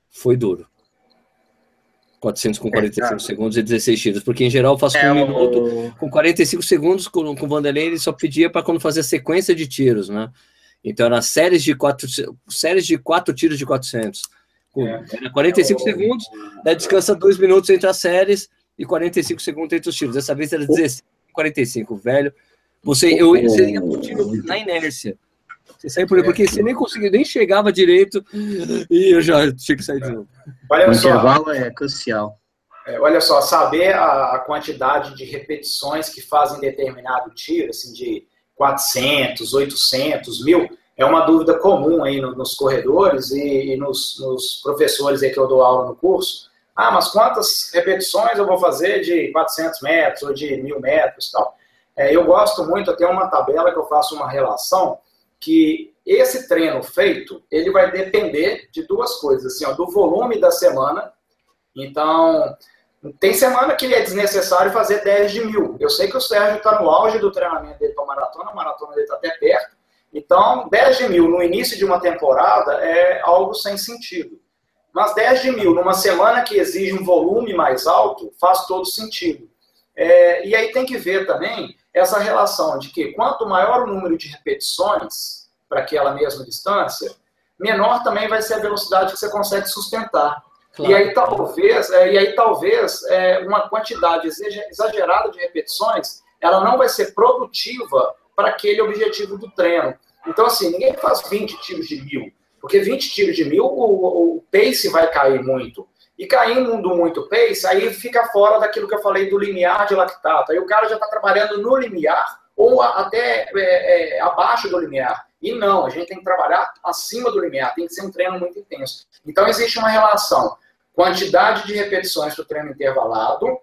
foi duro. 400 com 45 é, segundos e 16 tiros, porque em geral eu faço é, com um minuto, com 45 segundos com, com o Vanderlei ele só pedia para quando fazer sequência de tiros, né? Então era séries de quatro, séries de quatro tiros de 400. Com, é, era 45 é, segundos, daí descansa dois minutos entre as séries e 45 segundos entre os tiros. Dessa vez era 16 45, velho. Você, eu seria por tiro na inércia. Você saiu por porque você nem conseguiu, nem chegava direito e eu já tinha que sair de novo. Olha o só, intervalo é crucial. É, olha só, saber a, a, quantidade de repetições que fazem determinado tiro, assim, de 400, 800, mil, é uma dúvida comum aí no, nos corredores e, e nos, nos, professores aí que eu dou aula no curso. Ah, mas quantas repetições eu vou fazer de 400 metros ou de 1000 metros tal? É, eu gosto muito, eu tenho uma tabela que eu faço uma relação que esse treino feito, ele vai depender de duas coisas, assim, ó, do volume da semana. Então, tem semana que é desnecessário fazer 10 de mil. Eu sei que o Sérgio está no auge do treinamento dele para maratona, a maratona dele está até perto. Então, 10 de mil no início de uma temporada é algo sem sentido. Mas 10 de mil numa semana que exige um volume mais alto faz todo sentido. É, e aí tem que ver também essa relação de que quanto maior o número de repetições para aquela mesma distância, menor também vai ser a velocidade que você consegue sustentar. Claro. E aí talvez, é, e aí talvez é, uma quantidade exagerada de repetições, ela não vai ser produtiva para aquele objetivo do treino. Então assim, ninguém faz 20 tiros de mil, porque 20 tiros de mil o, o pace vai cair muito. E caindo muito pace, aí fica fora daquilo que eu falei do limiar de lactato. Aí o cara já está trabalhando no limiar ou até é, é, abaixo do limiar. E não, a gente tem que trabalhar acima do limiar, tem que ser um treino muito intenso. Então existe uma relação quantidade de repetições para o treino intervalado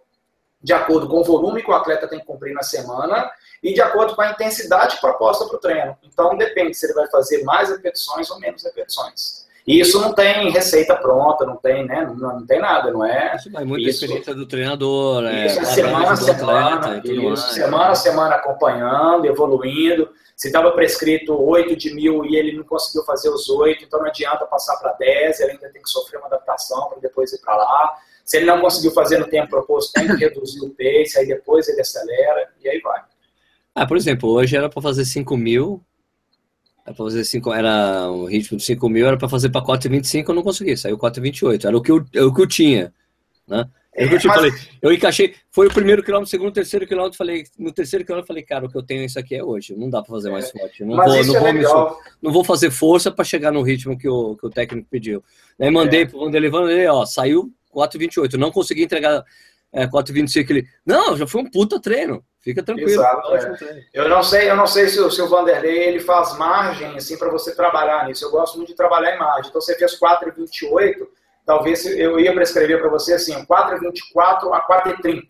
de acordo com o volume que o atleta tem que cumprir na semana e de acordo com a intensidade proposta para o treino. Então, depende se ele vai fazer mais repetições ou menos repetições. E isso não tem receita pronta, não tem, né? Não, não tem nada, não é? Isso vai muito isso, experiência do treinador, é, isso, é semana a semana, atleta, isso, semana a semana acompanhando, evoluindo. Se estava prescrito 8 de mil e ele não conseguiu fazer os 8, então não adianta passar para 10, ele ainda tem que sofrer uma adaptação para depois ir para lá. Se ele não conseguiu fazer no tempo proposto, tem que reduzir o pace, aí depois ele acelera e aí vai. Ah, por exemplo, hoje era para fazer 5 mil, era para fazer 5, era o ritmo de 5 mil, era para fazer para 4,25, eu não consegui, saiu 4,28, era o que eu, era o que eu tinha, né? É, eu te mas... falei, eu encaixei, foi o primeiro quilômetro, segundo, terceiro quilômetro, falei, no terceiro quilômetro falei, cara, o que eu tenho isso aqui é hoje, não dá para fazer mais é. forte, não vou, não, é vou não vou fazer força para chegar no ritmo que o, que o técnico pediu. Aí mandei é. pro Vanderlei, ó, saiu 4,28, não consegui entregar é, 4,25, ele, não, já foi um puta treino, fica tranquilo. Exato, é. Eu não sei, eu não sei se o, se o Vanderlei ele faz margem assim para você trabalhar nisso. Eu gosto muito de trabalhar em margem. Então você fez 4,28, talvez eu ia prescrever para você assim, 4,24 a 4,30.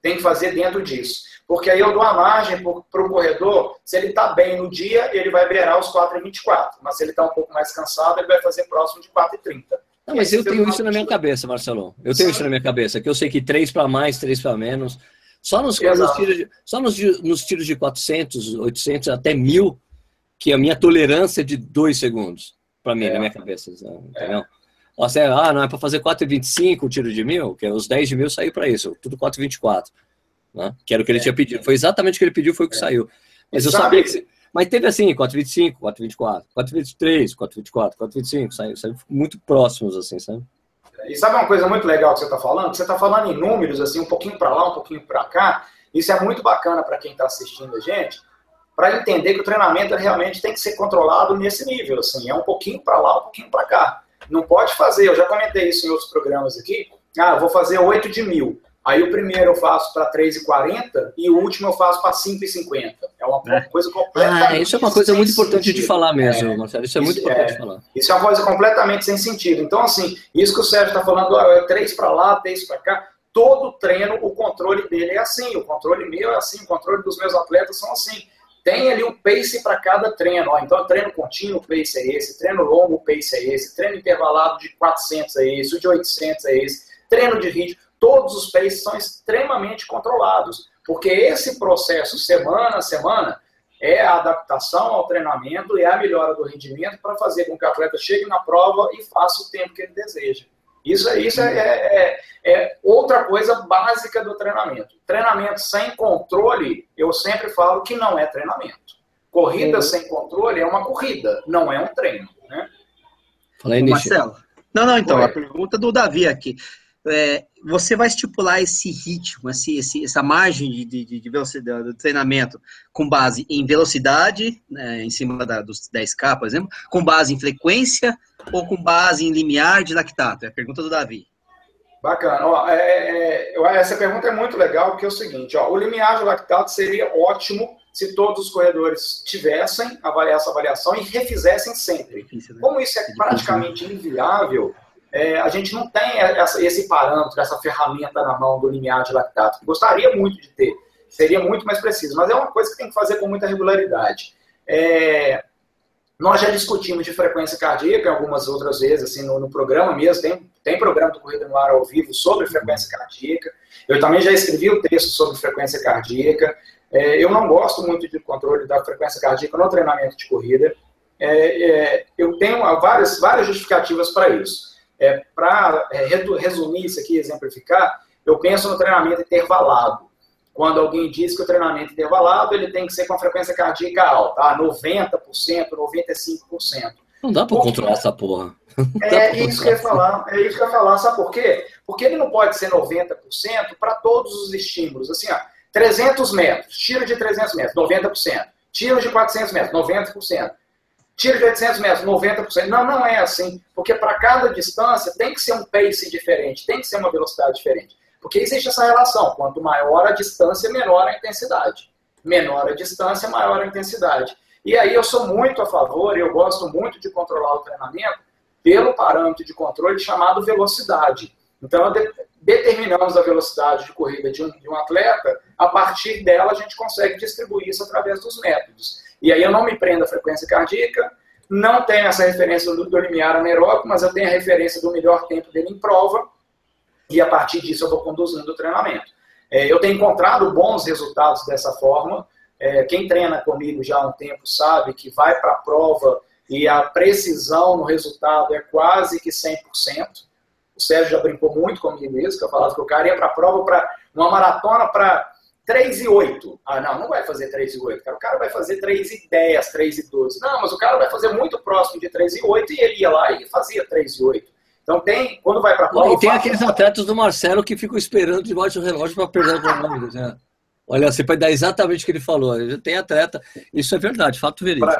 Tem que fazer dentro disso. Porque aí eu dou a margem para o corredor, se ele está bem no dia, ele vai beirar os 4,24. Mas se ele está um pouco mais cansado, ele vai fazer próximo de 4,30. Não, mas eu tenho isso na minha cabeça, Marcelo. Eu tenho isso na minha cabeça, que eu sei que 3 para mais, 3 para menos. Só nos, nos tiros, de, só nos, nos tiros de 400, 800 até 1000, que a minha tolerância é de 2 segundos, para mim, é. na minha cabeça. Entendeu? É. Você, ah, não é para fazer 4,25 o tiro de mil, que é os 10 de mil saiu para isso, tudo 4,24. Né? Que era o que ele é. tinha pedido. Foi exatamente o que ele pediu, foi o que é. saiu. Mas eu sabia que. Mas teve assim, 4,25, 4,24, 4,23, 4,24, 4,25, saiu, saiu muito próximos, assim, sabe? E sabe uma coisa muito legal que você está falando? Você está falando em números, assim, um pouquinho para lá, um pouquinho para cá. Isso é muito bacana para quem está assistindo a gente, para entender que o treinamento realmente tem que ser controlado nesse nível, assim, é um pouquinho para lá, um pouquinho para cá. Não pode fazer, eu já comentei isso em outros programas aqui, ah, vou fazer 8 de mil. Aí o primeiro eu faço para 3,40 e o último eu faço para 5,50. É uma é. coisa completamente. Ah, isso é uma coisa muito importante sentido. de falar mesmo, é, Marcelo. Isso é muito importante é, de falar. Isso é uma coisa completamente sem sentido. Então, assim, isso que o Sérgio está falando, é 3 para lá, 3 para cá. Todo treino, o controle dele é assim. O controle meu é assim, o controle dos meus atletas são assim. Tem ali um pace para cada treino. Ó. Então, treino contínuo, o pace é esse. Treino longo, o pace é esse. Treino intervalado de 400 é esse. O de 800 é esse. Treino de ritmo todos os países são extremamente controlados, porque esse processo, semana a semana, é a adaptação ao treinamento e é a melhora do rendimento para fazer com que o atleta chegue na prova e faça o tempo que ele deseja. Isso, é, isso é, é, é, outra coisa básica do treinamento. Treinamento sem controle, eu sempre falo que não é treinamento. Corrida uhum. sem controle é uma corrida, não é um treino. Né? Fala aí, Marcelo. Não, não, então, Oi. a pergunta do Davi aqui é, você vai estipular esse ritmo, esse, esse, essa margem de, de, de, velocidade do treinamento com base em velocidade, né, em cima da, dos 10K, por exemplo, com base em frequência ou com base em limiar de lactato? É a pergunta do Davi. Bacana. Ó, é, é, essa pergunta é muito legal, porque é o seguinte, ó, o limiar de lactato seria ótimo se todos os corredores tivessem avaliar essa avaliação e refizessem sempre. Né? Como isso é, é praticamente inviável, é, a gente não tem essa, esse parâmetro, essa ferramenta na mão do limiar de lactato. Gostaria muito de ter, seria muito mais preciso, mas é uma coisa que tem que fazer com muita regularidade. É, nós já discutimos de frequência cardíaca algumas outras vezes, assim, no, no, programa mesmo, tem, tem programa do Corrida no Ar ao vivo sobre frequência cardíaca. Eu também já escrevi o um texto sobre frequência cardíaca. É, eu não gosto muito de controle da frequência cardíaca no treinamento de corrida. É, é, eu tenho várias, várias justificativas para isso. É, Para é, resumir isso aqui, exemplificar, eu penso no treinamento intervalado. Quando alguém diz que o treinamento intervalado ele tem que ser com a frequência cardíaca alta, ah, 90%, 95%. Não dá para controlar essa porra. *laughs* É isso que eu ia falar. É isso que eu ia falar. Sabe por quê? Porque ele não pode ser 90% para todos os estímulos. Assim, ó, 300 metros, tiro de 300 metros, 90%. Tiro de 400 metros, 90%. Tiro de 800 metros, 90%. Não, não é assim. Porque para cada distância tem que ser um pace diferente, tem que ser uma velocidade diferente. Porque existe essa relação. Quanto maior a distância, menor a intensidade. Menor a distância, maior a intensidade. E aí eu sou muito a favor, eu gosto muito de controlar o treinamento pelo parâmetro de controle chamado velocidade. Então, de, determinamos a velocidade de corrida de um, de um atleta, a partir dela a gente consegue distribuir isso através dos métodos. E aí eu não me prendo à frequência cardíaca, não tenho essa referência do, do limiar anaeróbico, mas eu tenho a referência do melhor tempo dele em prova, e a partir disso eu vou conduzindo o treinamento. É, eu tenho encontrado bons resultados dessa forma. É, quem treina comigo já há um tempo sabe que vai para a prova e a precisão no resultado é quase que 100%. O Sérgio já brincou muito comigo isso, que eu falava que o cara ia para a prova para uma maratona para 3 e 8. Ah, não, não vai fazer 3 e 8. O cara vai fazer 3 e 10, 3 e 12. Não, mas o cara vai fazer muito próximo de 3 e 8 e ele ia lá e fazia 3 e 8. Então tem, quando vai para a prova. E tem aqueles atletas do Marcelo que ficam esperando debaixo do relógio para perder o cronômetro. Né? Olha, você pode dar exatamente o que ele falou. Tem atleta, isso é verdade, fato verídico.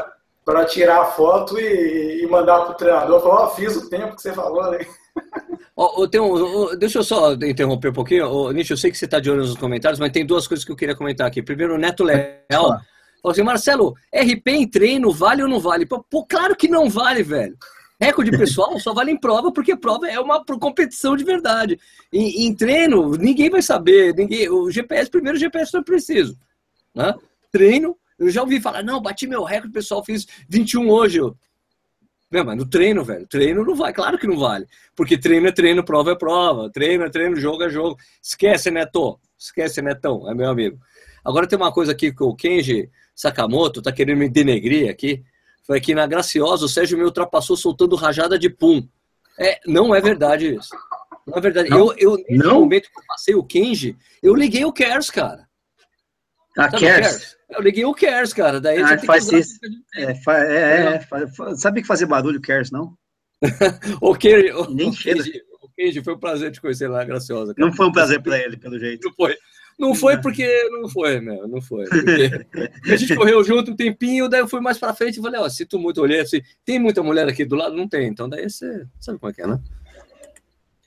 Para tirar a foto e, e mandar para o treinador, falar, oh, fiz o tempo que você falou, né? Oh, oh, deixa eu só interromper um pouquinho. Oh, Nietzsche, eu sei que você está de olho nos comentários, mas tem duas coisas que eu queria comentar aqui. Primeiro, o Neto Leal falou assim: Marcelo, RP em treino vale ou não vale? Pô, claro que não vale, velho. Recorde pessoal só vale em prova, porque prova é uma competição de verdade. Em, em, treino, ninguém vai saber. Ninguém, o GPS, primeiro o GPS não é preciso. Né? Treino, eu já ouvi falar, não, bati meu recorde pessoal, fiz 21 hoje. Eu, não, mas no treino, velho, treino não vai, claro que não vale. Porque treino é treino, prova é prova, treino é treino, jogo é jogo. Esquece, Neto, esquece, Netão, é meu amigo. Agora tem uma coisa aqui que o Kenji Sakamoto tá querendo me denegrir aqui foi que na Graciosa o Sérgio me ultrapassou soltando rajada de pum. É, não é verdade isso. Não é verdade. Não, eu, eu, nesse não? momento que eu passei o Kenji, eu liguei o Kers, cara. A Kers? Eu liguei o Kers, cara. Daí ah, faz isso. É, é, é, sabe que fazer barulho Kers, não? *laughs* o Kenji, o, Nem o Kenji, foi um prazer te conhecer lá, Graciosa. Cara. Não foi um prazer para ele, pelo jeito. Não foi. Não foi porque não foi, meu, não foi. a gente correu junto um tempinho, daí eu fui mais pra frente e falei, ó, sinto muito, olhei assim, tem muita mulher aqui do lado? Não tem, então daí você sabe como é que é, né?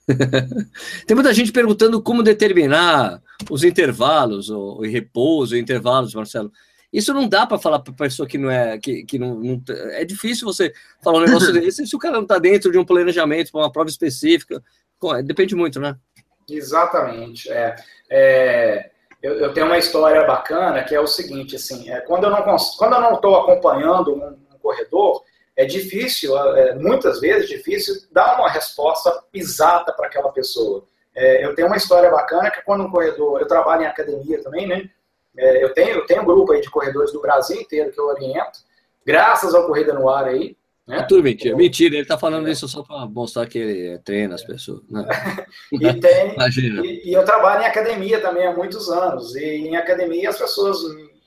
*laughs* tem muita gente perguntando como determinar os intervalos, o, o repouso, intervalos, Marcelo. Isso não dá para falar para pessoa que não é que, que não, não, é difícil você falar um *laughs* negócio desse se o cara não está dentro de um planejamento para uma prova específica. Depende muito, né? Exatamente. É, é eu, eu, tenho uma história bacana que é o seguinte, assim, é, quando eu não quando eu não estou acompanhando um, um, corredor, é difícil, é, muitas vezes difícil dar uma resposta exata para aquela pessoa. É, eu tenho uma história bacana que quando um corredor, eu trabalho em academia também, né? É, eu tenho eu tenho um grupo aí de corredores do Brasil inteiro que eu oriento, graças ao Corrida no Ar aí, né? É tudo mentira. Mentira, ele está falando isso só para mostrar que ele treina as pessoas. Né? *laughs* e, tem, *laughs* e, e, eu trabalho em academia também há muitos anos. E em academia as pessoas,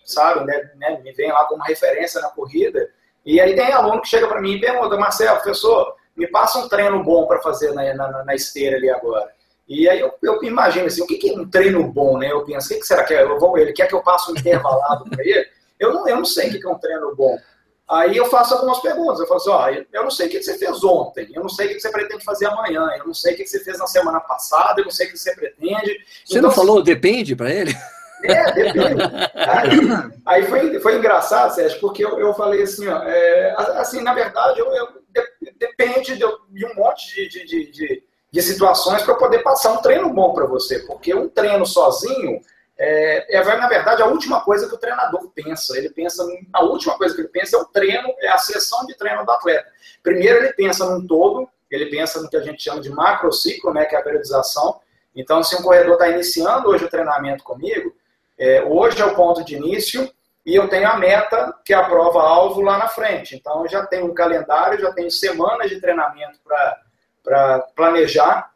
sabem, né, né, me veem lá como referência na corrida. E aí tem aluno que chega para mim e pergunta, Marcelo, professor, me passa um treino bom para fazer na, na, na, esteira ali agora. E aí eu, eu imagino assim, o que, que é um treino bom, né? Eu penso, o que, que será que é? Eu vou, ele quer que eu passe um intervalado para ele? *laughs* Eu não, eu não sei o que é um treino bom. Aí eu faço algumas perguntas. Eu falo assim: ó, eu não sei o que você fez ontem, eu não sei o que você pretende fazer amanhã, eu não sei o que você fez na semana passada, eu não sei o que você pretende. Você então, não falou depende para ele? É, *laughs* depende. Aí, foi, foi engraçado, Sérgio, porque eu, eu falei assim: ó, é, assim, na verdade, eu, eu depende de, de, um monte de, de, de, de situações para poder passar um treino bom para você, porque um treino sozinho é, é, na verdade, a última coisa que o treinador pensa. Ele pensa, a última coisa que ele pensa é o treino, é a sessão de treino do atleta. Primeiro, ele pensa num todo, ele pensa no que a gente chama de macrociclo, né, que é a periodização. Então, se um corredor está iniciando hoje o treinamento comigo, é, hoje é o ponto de início e eu tenho a meta, que é a prova-alvo lá na frente. Então, eu já tenho um calendário, já tenho semanas de treinamento para planejar.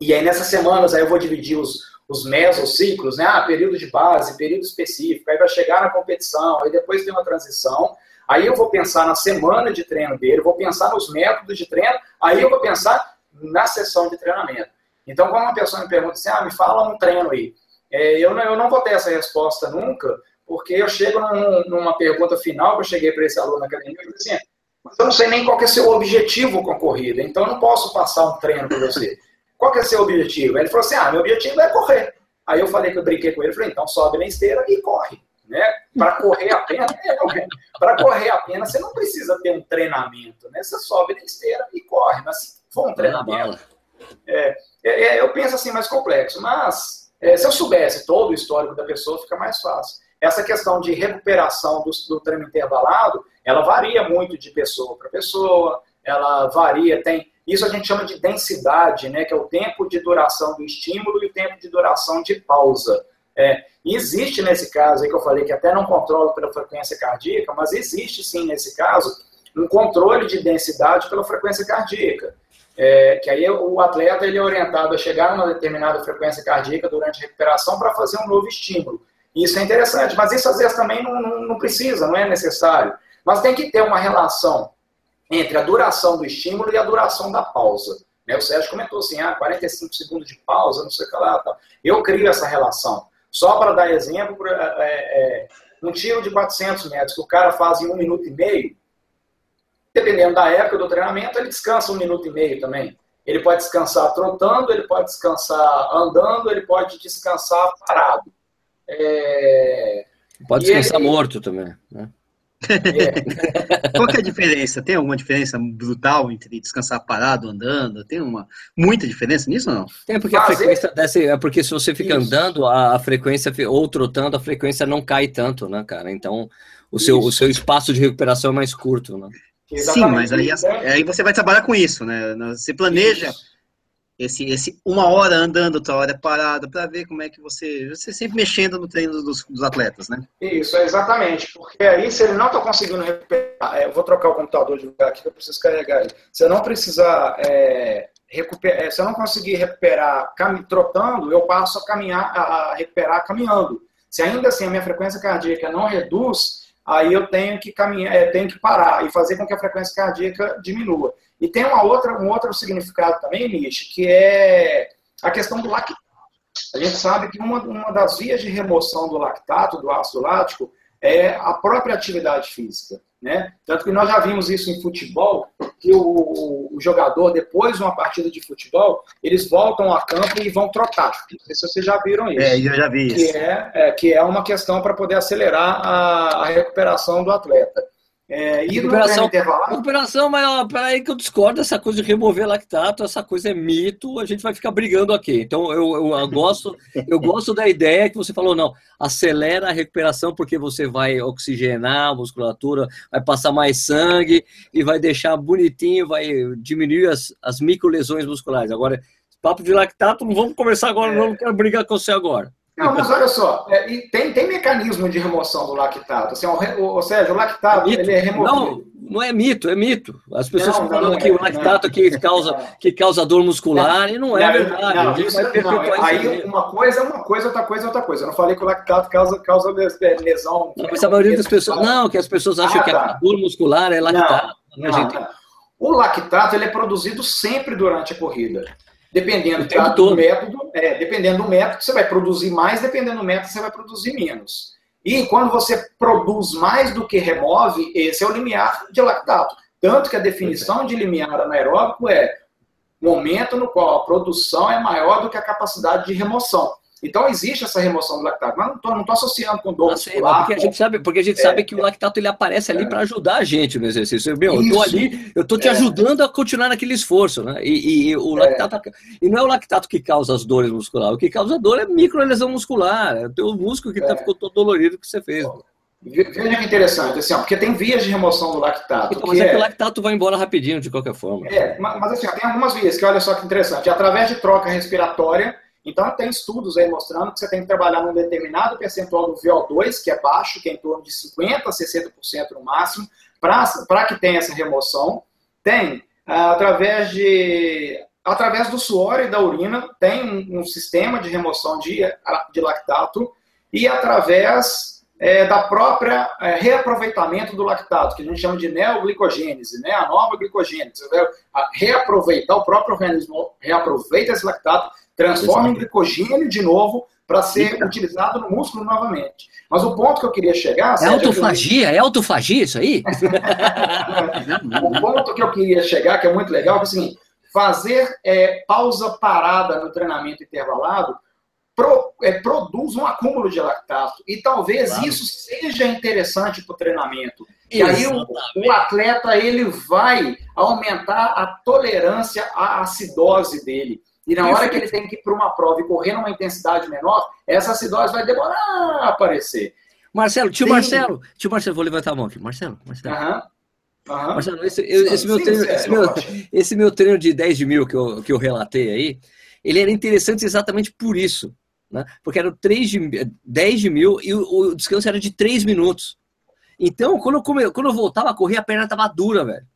E aí, nessas semanas, aí eu vou dividir os, os mesociclos, né? Ah, período de base, período específico, aí vai chegar na competição, aí depois tem uma transição. Aí eu vou pensar na semana de treino dele, vou pensar nos métodos de treino, aí eu vou pensar na sessão de treinamento. Então, quando uma pessoa me pergunta assim, ah, me fala um treino aí, é, eu, não, eu não vou ter essa resposta nunca, porque eu chego num, numa pergunta final, que eu cheguei para esse aluno na academia, e assim, mas eu não sei nem qual é o seu objetivo com a corrida, então eu não posso passar um treino para você. Qual que é o seu objetivo? Ele falou assim: ah, meu objetivo é correr. Aí eu falei que eu brinquei com ele, falei, então sobe na esteira e corre. Né? Para correr a pena, *laughs* é, para correr a pena, você não precisa ter um treinamento, né? Você sobe na esteira e corre. Mas se for um treinamento, É, é, é, eu penso assim, mais complexo, mas é, se eu soubesse todo o histórico da pessoa, fica mais fácil. Essa questão de recuperação do, do treino intervalado, ela varia muito de pessoa para pessoa, ela varia, tem. Isso a gente chama de densidade, né, que é o tempo de duração do estímulo e o tempo de duração de pausa. É, existe nesse caso aí que eu falei que até não controla pela frequência cardíaca, mas existe sim nesse caso um controle de densidade pela frequência cardíaca. É, que aí o atleta ele é orientado a chegar a uma determinada frequência cardíaca durante a recuperação para fazer um novo estímulo. Isso é interessante, mas isso às vezes também não, não, não precisa, não é necessário. Mas tem que ter uma relação entre a duração do estímulo e a duração da pausa. Né? O Sérgio comentou assim, ah, 45 segundos de pausa, não sei o que lá. Tal. Eu crio essa relação. Só para dar exemplo, é, é, um tiro de 400 metros que o cara faz em um minuto e meio, dependendo da época do treinamento, ele descansa um minuto e meio também. Ele pode descansar trotando, ele pode descansar andando, ele pode descansar parado. É... Pode descansar ele... morto também. Né? É. Qual que é a diferença? Tem alguma diferença brutal entre descansar parado, andando? Tem uma muita diferença nisso ou não? Tem, porque a frequência desce, é porque se você fica Isso. andando, a, a, frequência, ou trotando, a frequência não cai tanto, né, cara? Então, o seu, o seu espaço de recuperação é mais curto, né? Sim, mas aí, aí você vai trabalhar com isso, né? Você planeja isso esse, esse uma hora andando, outra hora parada, para ver como é que você. Você sempre mexendo no treino dos, dos atletas, né? Isso, exatamente. Porque aí, se ele não está conseguindo recuperar. É, eu vou trocar o computador de lugar aqui, que eu preciso carregar ele. Se eu não precisar. É, recuperar, é, se eu não conseguir recuperar trotando, eu passo a caminhar, a recuperar caminhando. Se ainda assim a minha frequência cardíaca não reduz, aí eu tenho que caminhar, é, tenho que parar e fazer com que a frequência cardíaca diminua. E tem uma outra, um outro significado também, Nish, que é a questão do lactato. A gente sabe que uma, uma das vias de remoção do lactato, do ácido lático, é a própria atividade física. Né? Tanto que nós já vimos isso em futebol, que o, o, jogador, depois de uma partida de futebol, eles voltam a campo e vão trotar. Não sei se vocês já viram isso. É, eu já vi isso. Que é, é que é uma questão para poder acelerar a, a recuperação do atleta. É, e recuperação, recuperação, mas peraí que eu discordo essa coisa de remover lactato, essa coisa é mito, a gente vai ficar brigando aqui. Então eu, eu, eu gosto, eu gosto da ideia que você falou, não, acelera a recuperação porque você vai oxigenar a musculatura, vai passar mais sangue e vai deixar bonitinho, vai diminuir as, as micro lesões musculares. Agora, papo de lactato, não vamos conversar agora, é. não, não quero brigar com você agora. Não, mas olha só, é, tem, tem mecanismo de remoção do lactato. Assim, ou, seja, o lactato ele é removido. Não, não é mito, é mito. As pessoas não, falam que é, o lactato que causa, que causa dor muscular e não é verdade. Não, isso, não, aí uma coisa é uma coisa, outra coisa é outra coisa. Eu não falei que o lactato causa, causa lesão. Não, mas a maioria das pessoas. Não, que as pessoas acham ah, que a dor muscular é lactato. Não, gente... O lactato ele é produzido sempre durante a corrida. Dependendo tá, do método, é, dependendo do método, você vai produzir mais, dependendo do método, você vai produzir menos. E quando você produz mais do que remove, esse é o limiar de lactato. Tanto que a definição de limiar anaeróbico é momento no qual a produção é maior do que a capacidade de remoção. Então existe essa remoção do lactato, mas não estou não tô associando com dor muscular. Porque a gente sabe, porque a gente é, sabe que o lactato ele aparece ali é. para ajudar a gente no exercício. Meu, eu estou ali, eu estou te é. ajudando a continuar naquele esforço, né? E, e o é. lactato e não é o lactato que causa as dores musculares, o que causa a dor é microlesão muscular, é o teu músculo que tá, é. ficou todo dolorido que você fez. Veja que interessante, assim, ó, porque tem vias de remoção do lactato. Então, mas é que o lactato vai embora rapidinho, de qualquer forma. É, mas, mas assim, ó, tem algumas vias que olha só que interessante. Através de troca respiratória, então, tem estudos aí mostrando que você tem que trabalhar num determinado percentual do VO2, que é baixo, que é em torno de 50% a 60% no máximo, para que tenha essa remoção. Tem, ah, através de através do suor e da urina, tem um, um sistema de remoção de, de lactato, e através é, da própria é, reaproveitamento do lactato, que a gente chama de neoglicogênese, né? a nova glicogênese. Reaproveitar, o próprio organismo reaproveita esse lactato transforma em glicogênio de novo para ser utilizado no músculo novamente. Mas o ponto que eu queria chegar... É autofagia? É autofagia isso aí? *laughs* o ponto que eu queria chegar, que é muito legal, é o seguinte, fazer é, pausa parada no treinamento intervalado pro, é, produz um acúmulo de lactato. E talvez claro. isso seja interessante para o treinamento. E aí o, o, atleta ele vai aumentar a tolerância à acidose dele. E na hora que ele tem que ir para uma prova e correr numa intensidade menor, essa acidose vai demorar a aparecer. Marcelo, tio Sim. Marcelo, tio Marcelo, vou levantar a mão aqui. Marcelo, Marcelo. Uhum. Marcelo, esse, esse, meu treino, esse, meu, esse, meu, treino de 10 de mil que eu, que eu relatei aí, ele era interessante exatamente por isso. Né? Porque era 3 de, 10 de mil e o, o descanso era de 3 minutos. Então, quando eu, come, quando eu voltava a correr, a perna tava dura, velho.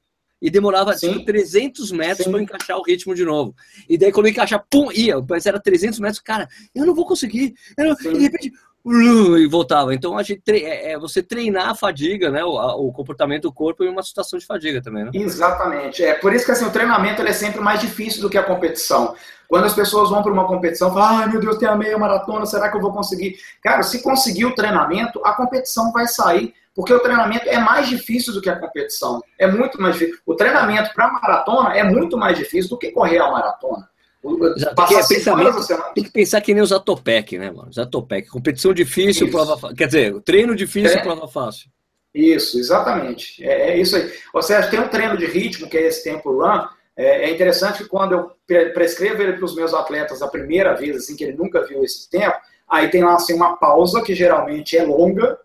E demorava tipo, 300 metros para encaixar o ritmo de novo. E daí, quando eu encaixar, pum, ia. Mas era 300 metros, cara, eu não vou conseguir. Eu, e de repente, e voltava. Então, a gente é, é, você treinar a fadiga, né? O, o, comportamento do corpo em uma situação de fadiga também, né? Exatamente. É por isso que assim, o treinamento é sempre mais difícil do que a competição. Quando as pessoas vão para uma competição, falam, ai meu Deus, tem a meia maratona, será que eu vou conseguir? Cara, se conseguir o treinamento, a competição vai sair, porque o treinamento é mais difícil do que a competição. É muito mais difícil. O treinamento para maratona é muito mais difícil do que correr a maratona. É tem que pensar que nem os Atopec, né, mano? Os Atopec. Competição difícil, isso. prova fácil. Quer dizer, treino difícil, é. prova fácil. Isso, exatamente. É, é, isso aí. Ou seja, tem um treino de ritmo, que é esse tempo run. É, é interessante que quando eu prescrevo ele para os meus atletas a primeira vez, assim, que ele nunca viu esse tempo, aí tem lá assim, uma pausa, que geralmente é longa,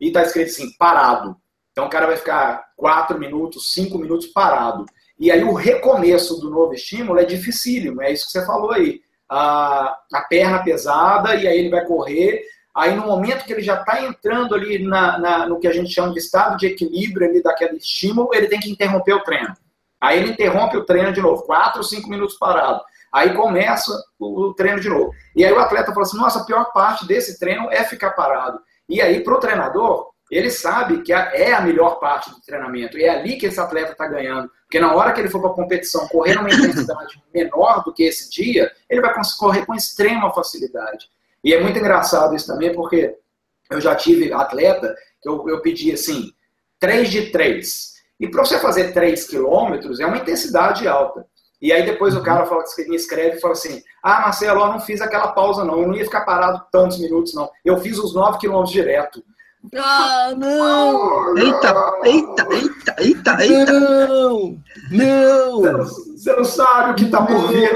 e está escrito assim, parado. Então o cara vai ficar quatro minutos, cinco minutos parado. E aí o recomeço do novo estímulo é dificílimo, é isso que você falou aí. A, a perna pesada, e aí ele vai correr. Aí no momento que ele já está entrando ali na, na, no que a gente chama de estado de equilíbrio ali daquele estímulo, ele tem que interromper o treino. Aí ele interrompe o treino de novo, 4 ou 5 minutos parado. Aí começa o, o treino de novo. E aí o atleta fala assim: nossa, a pior parte desse treino é ficar parado. E aí, para o treinador, ele sabe que é a melhor parte do treinamento. E é ali que esse atleta está ganhando. Porque na hora que ele for para a competição correr numa intensidade *coughs* menor do que esse dia, ele vai correr com extrema facilidade. E é muito engraçado isso também, porque eu já tive atleta que eu, eu pedi assim, 3 de 3. E para você fazer 3 quilômetros é uma intensidade alta. E aí depois o cara fala, me escreve e fala assim: Ah, Marcelo, eu não fiz aquela pausa, não. Eu não ia ficar parado tantos minutos, não. Eu fiz os 9 quilômetros direto. Ah, *laughs* não! Eita, eita, eita, eita, eita! Não! Não! Você não sabe o que tá por vir. *laughs*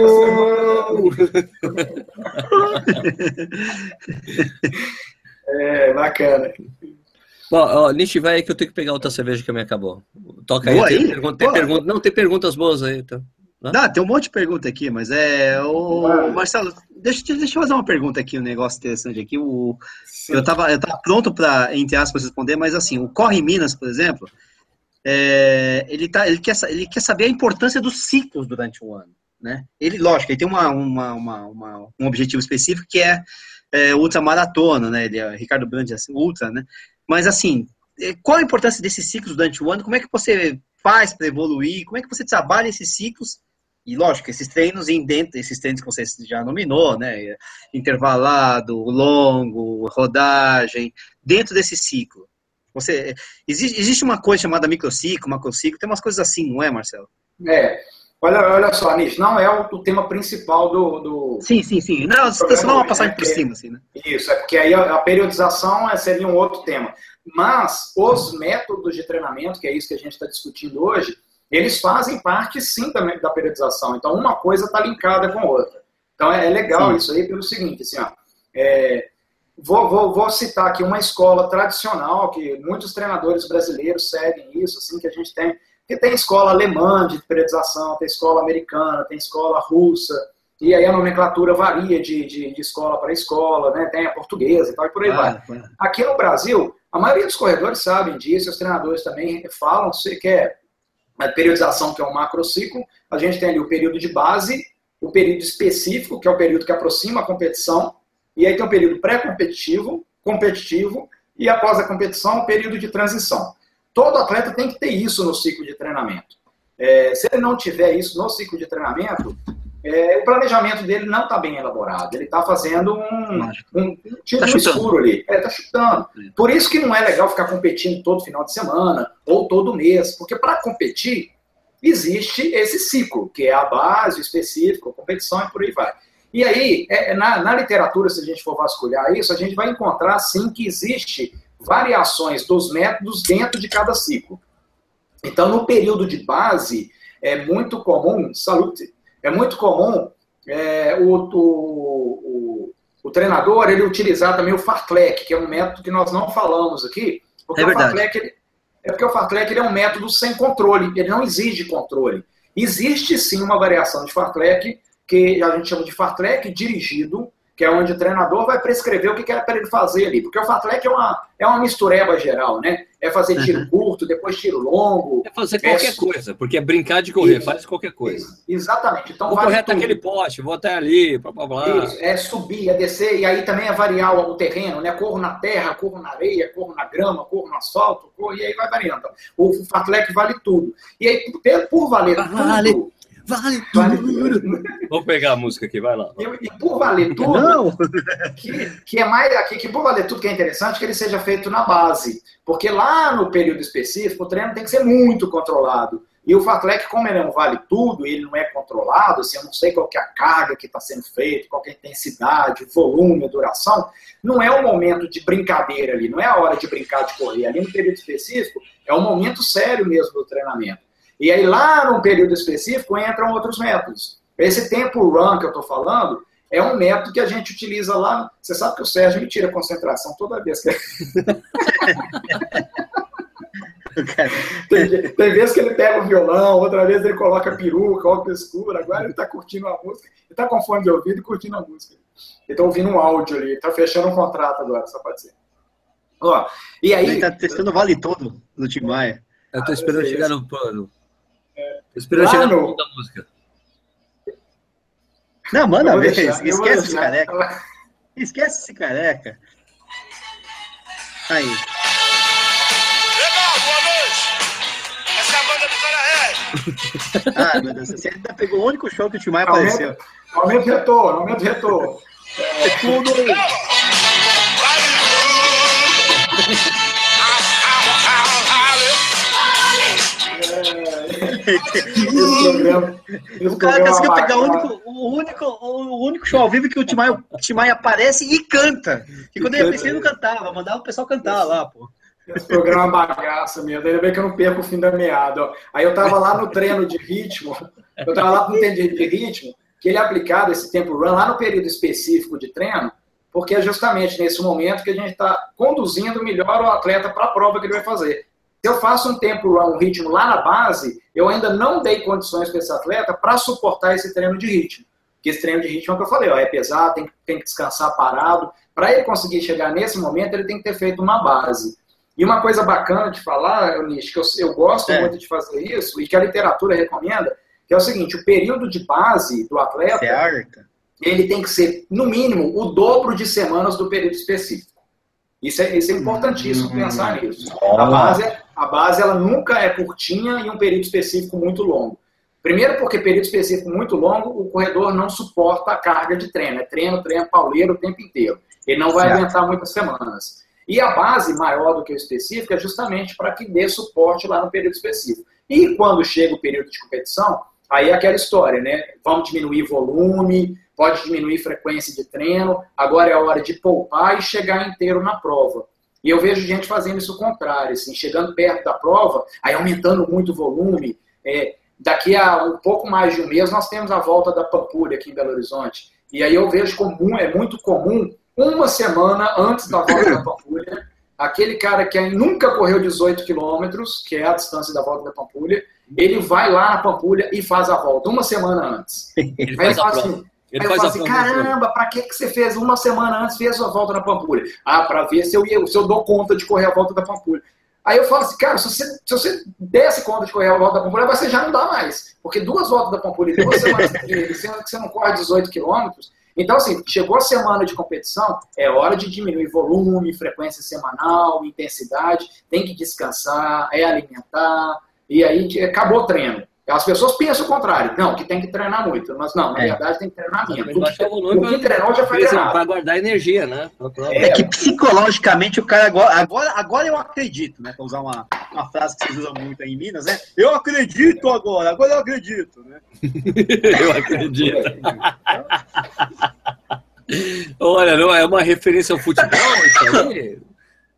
é, bacana. Bom, ó, Nietzsche, vai aí que eu tenho que pegar outra cerveja que a minha acabou. Toca aí. Boa tem, aí? Pergunta, tem pergunta, não, tem perguntas boas aí. Então. Não, tem um monte de pergunta aqui, mas é. O... Marcelo, deixa, deixa eu fazer uma pergunta aqui, um negócio interessante aqui. O, eu estava eu tava pronto para, entre aspas, responder, mas assim, o Corre Minas, por exemplo, é, ele, tá, ele, quer, ele quer saber a importância dos ciclos durante o ano. Né? Ele, lógico, ele tem uma, uma, uma, uma um objetivo específico que é, é ultramaratona, né? Ele é Ricardo Brandt, assim, ultra, né? Mas assim, é, qual a importância desses ciclos durante o ano? Como é que você faz para evoluir? Como é que você trabalha esses ciclos e lógico, esses treinos dentro, esses treinos que você já nominou, né? Intervalado, longo, rodagem, dentro desse ciclo. Você, existe, existe uma coisa chamada microciclo, macrociclo, tem umas coisas assim, não é, Marcelo? É. Olha, olha só, Anish, não é o, o, tema principal do, do. Sim, sim, sim. Não, só uma passagem por cima, assim, né? Isso, é porque aí a, a periodização é, seria um outro tema. Mas os métodos de treinamento, que é isso que a gente está discutindo hoje, eles fazem parte sim da, da periodização. Então, uma coisa está linkada com a outra. Então, é, é legal sim. isso aí pelo seguinte, assim, ó, é, vou, vou, vou, citar aqui uma escola tradicional que muitos treinadores brasileiros seguem isso, assim, que a gente tem, que tem escola alemã de periodização, tem escola americana, tem escola russa, e aí a nomenclatura varia de, de, de escola para escola, né? tem a portuguesa e tal, e por aí vai. Aqui no Brasil, a maioria dos corredores sabem disso, os treinadores também falam, você quer a periodização, que é um macrociclo, a gente tem ali o período de base, o período específico, que é o período que aproxima a competição, e aí tem o período pré-competitivo, competitivo, e após a competição, o período de transição. Todo atleta tem que ter isso no ciclo de treinamento. É, se ele não tiver isso no ciclo de treinamento, é, o planejamento dele não está bem elaborado. Ele está fazendo um, um tiro tá escuro ali. Está é, tá chutando. Por isso que não é legal ficar competindo todo final de semana ou todo mês. Porque para competir, existe esse ciclo, que é a base, o específico, a competição e por aí vai. E aí, é, na, na literatura, se a gente for vasculhar isso, a gente vai encontrar, sim, que existe variações dos métodos dentro de cada ciclo. Então, no período de base, é muito comum, salute, é muito comum é, o, o, o, o, treinador ele utilizar também o fartlek, que é um método que nós não falamos aqui, porque é o fartlek ele, é porque o fartlek ele é um método sem controle, ele não exige controle. Existe sim uma variação de fartlek que a gente chama de fartlek dirigido, que é onde o treinador vai prescrever o que é para ele fazer ali. Porque o fartlek é uma, é uma mistureba geral, né? É fazer tiro uhum. curto, depois tiro longo. É fazer qualquer é... coisa, porque é brincar de correr, Isso. faz qualquer coisa. Exatamente. Então, vou correr até aquele poste, vou até ali, blá blá blá. Isso. É subir, é descer, e aí também é variar o terreno, né? Corro na terra, corro na areia, corro na grama, corro no asfalto, corro, e aí vai variando. O fartlek vale tudo. E aí, por valer vale. tudo Vale tudo. Vamos pegar a música aqui, vai lá. E, e por valer tudo, Não. Que, que é mais aqui, que por valer tudo que é interessante que ele seja feito na base. Porque lá no período específico, o treino tem que ser muito controlado. E o Fartlek, como ele não vale tudo, ele não é controlado, assim, eu não sei qual é a carga que está sendo feita, qual é a intensidade, volume, duração, não é o momento de brincadeira ali, não é a hora de brincar de correr. Ali no período específico, é um momento sério mesmo do treinamento. E aí, lá num período específico, entram outros métodos. Esse tempo run que eu estou falando é um método que a gente utiliza lá. Você sabe que o Sérgio me tira concentração toda vez que. *laughs* tem, tem vezes que ele pega o violão, outra vez ele coloca a peruca, óculos escuro, agora ele está curtindo a música, ele está com fone de ouvido e curtindo a música. Ele está ouvindo um áudio ali, está fechando um contrato agora, só pode ser. Ó, e aí. Ele está testando o vale todo no Tim Maia. Eu estou esperando ah, chegar no plano. Esperando chegar no da música. Não, manda ver. Esquece esse careca. Esquece esse careca. Aí. Legal, boa noite. Essa é a banda do Cara Red. *laughs* ah, meu Deus, você ainda pegou o único show que o Timaya apareceu. Aumenta o retorno, aumenta o retorno. É tudo. Programa, o cara conseguiu pegar o único, o, único, o único show ao vivo que o Timaya, Timaya aparece e canta. Que quando ele aparecia, ele não cantava, mandava o pessoal cantar lá, pô. Esse programa é uma bagaça mesmo. Ainda bem que eu não perco o fim da meada. Aí eu tava lá no treino de ritmo, eu tava lá no treino de ritmo, que ele é aplicado esse tempo run lá no período específico de treino, porque é justamente nesse momento que a gente está conduzindo melhor o atleta para a prova que ele vai fazer. Eu faço um tempo run, um ritmo lá na base, eu ainda não dei condições para esse atleta para suportar esse treino de ritmo. Porque esse treino de ritmo é o que eu falei, ó, é pesado, tem, tem que descansar parado. Para ele conseguir chegar nesse momento, ele tem que ter feito uma base. E uma coisa bacana de falar, Eunice, que eu, eu gosto é. muito de fazer isso, e que a literatura recomenda, que é o seguinte, o período de base do atleta, ele tem que ser, no mínimo, o dobro de semanas do período específico. Isso é, isso é importantíssimo uhum. pensar nisso. A base, é, a base ela nunca é curtinha e um período específico muito longo. Primeiro porque período específico muito longo, o corredor não suporta a carga de treino. É treino, treino, pauleiro o tempo inteiro. Ele não vai certo. aguentar muitas semanas. E a base maior do que o específico é justamente para que dê suporte lá no período específico. E quando chega o período de competição, aí é aquela história, né? Vamos diminuir volume, pode diminuir frequência de treino, agora é a hora de poupar e chegar inteiro na prova. E eu vejo gente fazendo isso o contrário, assim, chegando perto da prova, aí aumentando muito o volume. É, daqui a um pouco mais de um mês, nós temos a volta da Pampulha aqui em Belo Horizonte. E aí eu vejo comum, é muito comum, uma semana antes da volta da Pampulha, aquele cara que nunca correu 18 quilômetros, que é a distância da volta da Pampulha, ele vai lá na Pampulha e faz a volta, uma semana antes. Ele aí faz ele assim, ele Aí faz eu falo assim, caramba, para que, que você fez uma semana antes, fez a volta na Pampulha? Ah, para ver se eu, ia, se eu dou conta de correr a volta da Pampulha. Aí eu falo assim, cara, se você, se você desse conta de correr a volta da Pampulha, você já não dá mais. Porque duas voltas da Pampulha, duas semanas sendo que você não corre 18 quilômetros. Então, assim, chegou a semana de competição, é hora de diminuir volume, frequência semanal, intensidade, tem que descansar, é alimentar, e aí acabou o treino. As pessoas pensam o contrário. Não, que tem que treinar muito. Mas não, na é. verdade tem que treinar menos. O que, treinou já foi treinado. Para guardar energia, né? É, é, que psicologicamente o cara agora, agora, agora eu acredito, né? Para usar uma, uma frase que vocês usam muito aí em Minas, né? Eu acredito agora, agora eu acredito, né? *laughs* eu acredito. Olha, não é uma referência ao futebol isso aí?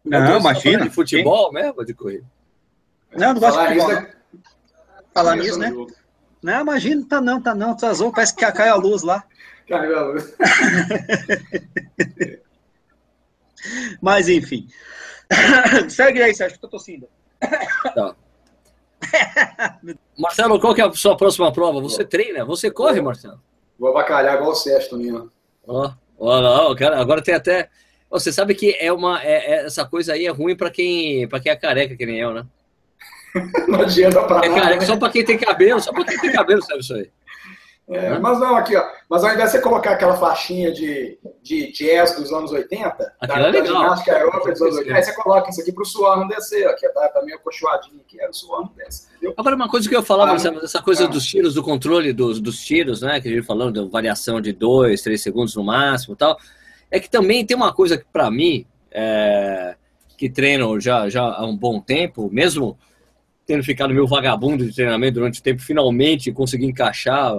Não, imagina. De futebol Quem? mesmo, de corrida? Não, não gosto de futebol. Isso, Falar nisso, né? Não, imagina, tá não, tá não. Tá azul, parece que caiu a luz lá. *laughs* Caiu a luz. *laughs* Mas, enfim. *coughs* Segue aí, Sérgio, que eu tô tossindo. Tá. Marcelo, qual que é a sua próxima prova? Você treina? Você corre, Marcelo? Vou avacalhar igual o Sérgio também, ó. Ó, ó, cara, agora tem até... Você sabe que é uma, é, é, essa coisa aí é ruim para quem, pra quem é careca, que nem eu, né? *laughs* Não adianta pra é nada. Careca, né? Só para quem tem cabelo, só para quem tem cabelo sabe isso aí. É, mas não, aqui, ó. Mas ao invés de você colocar aquela faixinha de, de jazz dos anos 80, Aquilo da, é legal. da ginástica aeróbica dos anos 80, aí você coloca isso aqui para o suor não descer, aqui tá, tá meio acolchoadinho aqui, aí o suor não desce, entendeu? Agora, uma coisa que eu falava, ah, essa coisa ah. dos tiros, do controle dos, dos tiros, né, que a gente falando de variação de 2, 3 segundos no máximo e tal, é que também tem uma coisa que, para mim, é, que treino já, já há um bom tempo, mesmo tendo ficado meio vagabundo de treinamento durante o tempo, finalmente consegui encaixar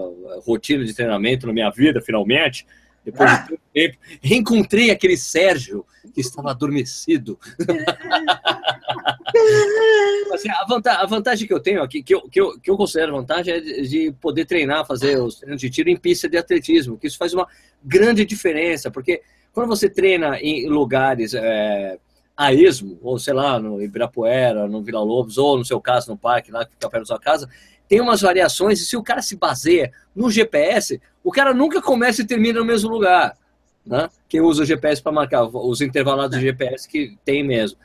rotina de treinamento na minha vida, finalmente, depois ah. de tanto tempo. Reencontrei aquele Sérgio que estava adormecido. *laughs* assim, a, vantagem, a, vantagem, que eu tenho aqui, que eu, que eu, que eu considero vantagem, é de, de poder treinar, fazer os treinos de tiro em pista de atletismo, que isso faz uma grande diferença, porque quando você treina em lugares. É, a esmo, ou sei lá, no Ibirapuera, no Vila Lobos, ou no seu caso, no parque lá que fica perto da sua casa, tem umas variações, e se o cara se baseia no GPS, o cara nunca começa e termina no mesmo lugar. Né? Quem usa o GPS para marcar, os intervalados de GPS que tem mesmo.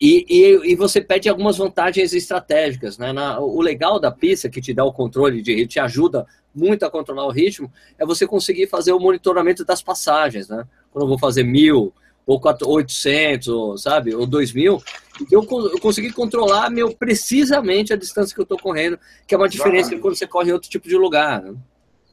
E, e, e, você pede algumas vantagens estratégicas. Né? Na, o legal da pista, que te dá o controle de ritmo, te ajuda muito a controlar o ritmo, é você conseguir fazer o monitoramento das passagens. Né? Quando eu vou fazer mil, ou 800, ou, sabe, ou 2000, eu, eu consegui controlar meu, precisamente a distância que eu estou correndo, que é uma diferença exatamente. quando você corre em outro tipo de lugar. Né?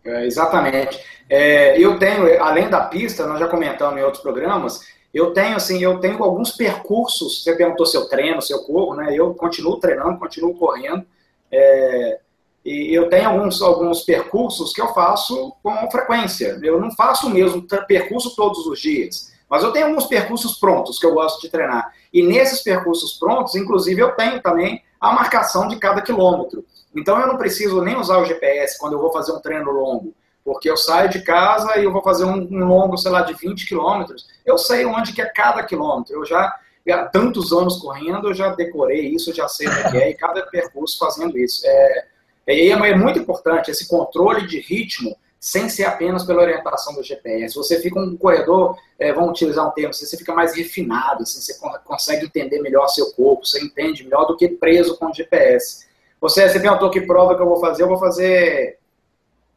É, exatamente. É, eu tenho, além da pista, nós já comentamos em outros programas, eu tenho assim, eu tenho alguns percursos. Você perguntou se eu treino, se eu corro, né? Eu continuo treinando, continuo correndo. É, e eu tenho alguns, alguns percursos que eu faço com frequência. Eu não faço o mesmo percurso todos os dias. Mas eu tenho alguns percursos prontos que eu gosto de treinar. E nesses percursos prontos, inclusive, eu tenho também a marcação de cada quilômetro. Então eu não preciso nem usar o GPS quando eu vou fazer um treino longo. Porque eu saio de casa e eu vou fazer um, um longo, sei lá, de 20 quilômetros. Eu sei onde que é cada quilômetro. Eu já, há tantos anos correndo, eu já decorei isso, já sei o que é, e cada percurso fazendo isso. É, é, é muito importante esse controle de ritmo sem ser apenas pela orientação do GPS. Você fica um corredor, é, vamos utilizar um termo, você fica mais refinado, assim, você consegue entender melhor seu corpo, você entende melhor do que preso com o GPS. Você, você perguntou que prova que eu vou fazer, eu vou fazer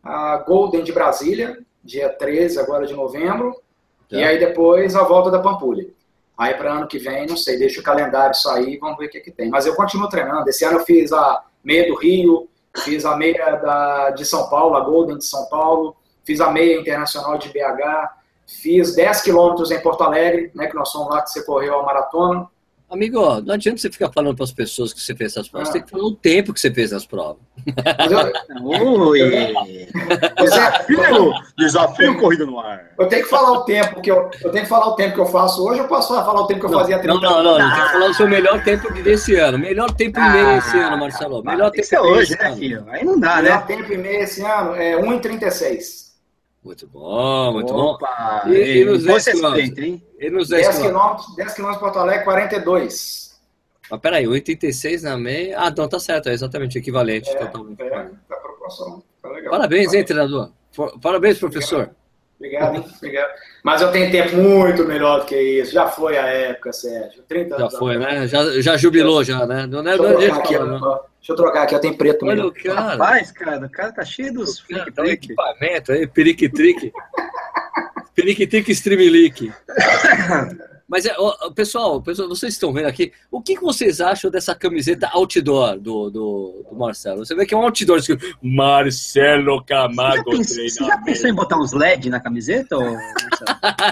a Golden de Brasília, dia 13 agora de novembro, tá. e aí depois a volta da Pampulha. Aí para ano que vem, não sei, deixa o calendário sair, vamos ver o que, que tem. Mas eu continuo treinando. Esse ano eu fiz a meia do Rio, fiz a meia da, de São Paulo, a Golden de São Paulo, fiz a meia internacional de BH, fiz 10 quilômetros em Porto Alegre, né, que nós somos lá que você correu a maratona. Amigo, ó, não adianta você ficar falando para as pessoas que você fez essas provas, ah. você tem que falar o tempo que você fez as provas. Oi! desafio, *laughs* desafio corrida no ar. Eu tenho que falar o tempo que eu, eu tenho que falar o tempo que eu faço hoje, eu posso falar o tempo que eu não, fazia 30 Não, não, não, não. Tem que falar o seu melhor tempo desse ano. Melhor tempo e meio esse ano, Marcelo. Melhor tempo e meio hoje, né, filho? Aí não dá, melhor né? Melhor tempo e meio esse ano é 1,36. Muito bom, muito Opa, bom. E, e nos 10 quilômetros? Hein? E nos 10, 10 quilômetros? 10 quilômetros Porto Alegre, 42. Mas peraí, 86 na meia. Ah, então tá certo, é exatamente equivalente. É, totalmente. é tá proporção. Tá legal. Parabéns, hein, treinador? Parabéns, professor. Obrigado, hein? Obrigado. Mas eu tenho tempo muito melhor do que isso. Já foi a época, Sérgio. 30 anos. Já foi, né? Já, já jubilou, já, né? Não é do jeito que fala, Deixa eu trocar aqui, eu tenho preto Olha mesmo. o cara. Rapaz, cara, o cara tá cheio dos tá equipamento aí, periquitrique. *laughs* periquitrique streamlink. *laughs* Mas, é, ó, pessoal, pessoal, vocês estão vendo aqui, o que, que vocês acham dessa camiseta outdoor do, do, do Marcelo? Você vê que é um outdoor, assim, Marcelo Camargo você já, você já pensou em botar uns LED na camiseta? *laughs* Ou,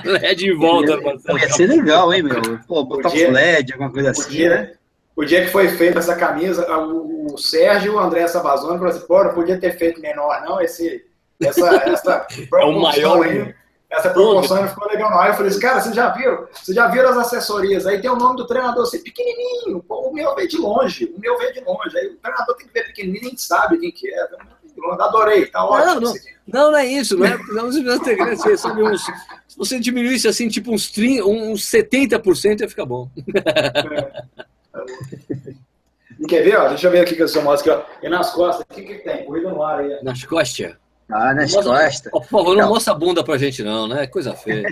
LED em volta, Marcelo. Ia ser legal, hein, meu? Pô, botar podia, uns LED, alguma coisa assim, podia, né? o dia que foi feita essa camisa, o, o Sérgio e o André Sabazone falaram assim, pô, não podia ter feito menor, não, esse, essa, essa *laughs* é o maior aí, essa proporção não ficou legal não. Aí eu falei assim, cara, vocês já viram? Vocês já viram as assessorias? Aí tem o nome do treinador assim, pequenininho, o meu veio de longe, o meu veio de longe. Aí o treinador tem que ver pequenininho, nem sabe quem que é. Adorei, tá ótimo. Não, não, não, não é isso, não é. Não, você sabe, uns, se você diminuísse assim, tipo uns, 30, uns 70%, ia ficar bom. É. *laughs* E quer ver? Ó, deixa eu ver aqui que eu sou ó. E nas costas, o que, que tem? Corrida no ar aí. Nas costas? Ah, nas costas. Por favor, não mostra a bunda pra gente, não, né? Coisa feia.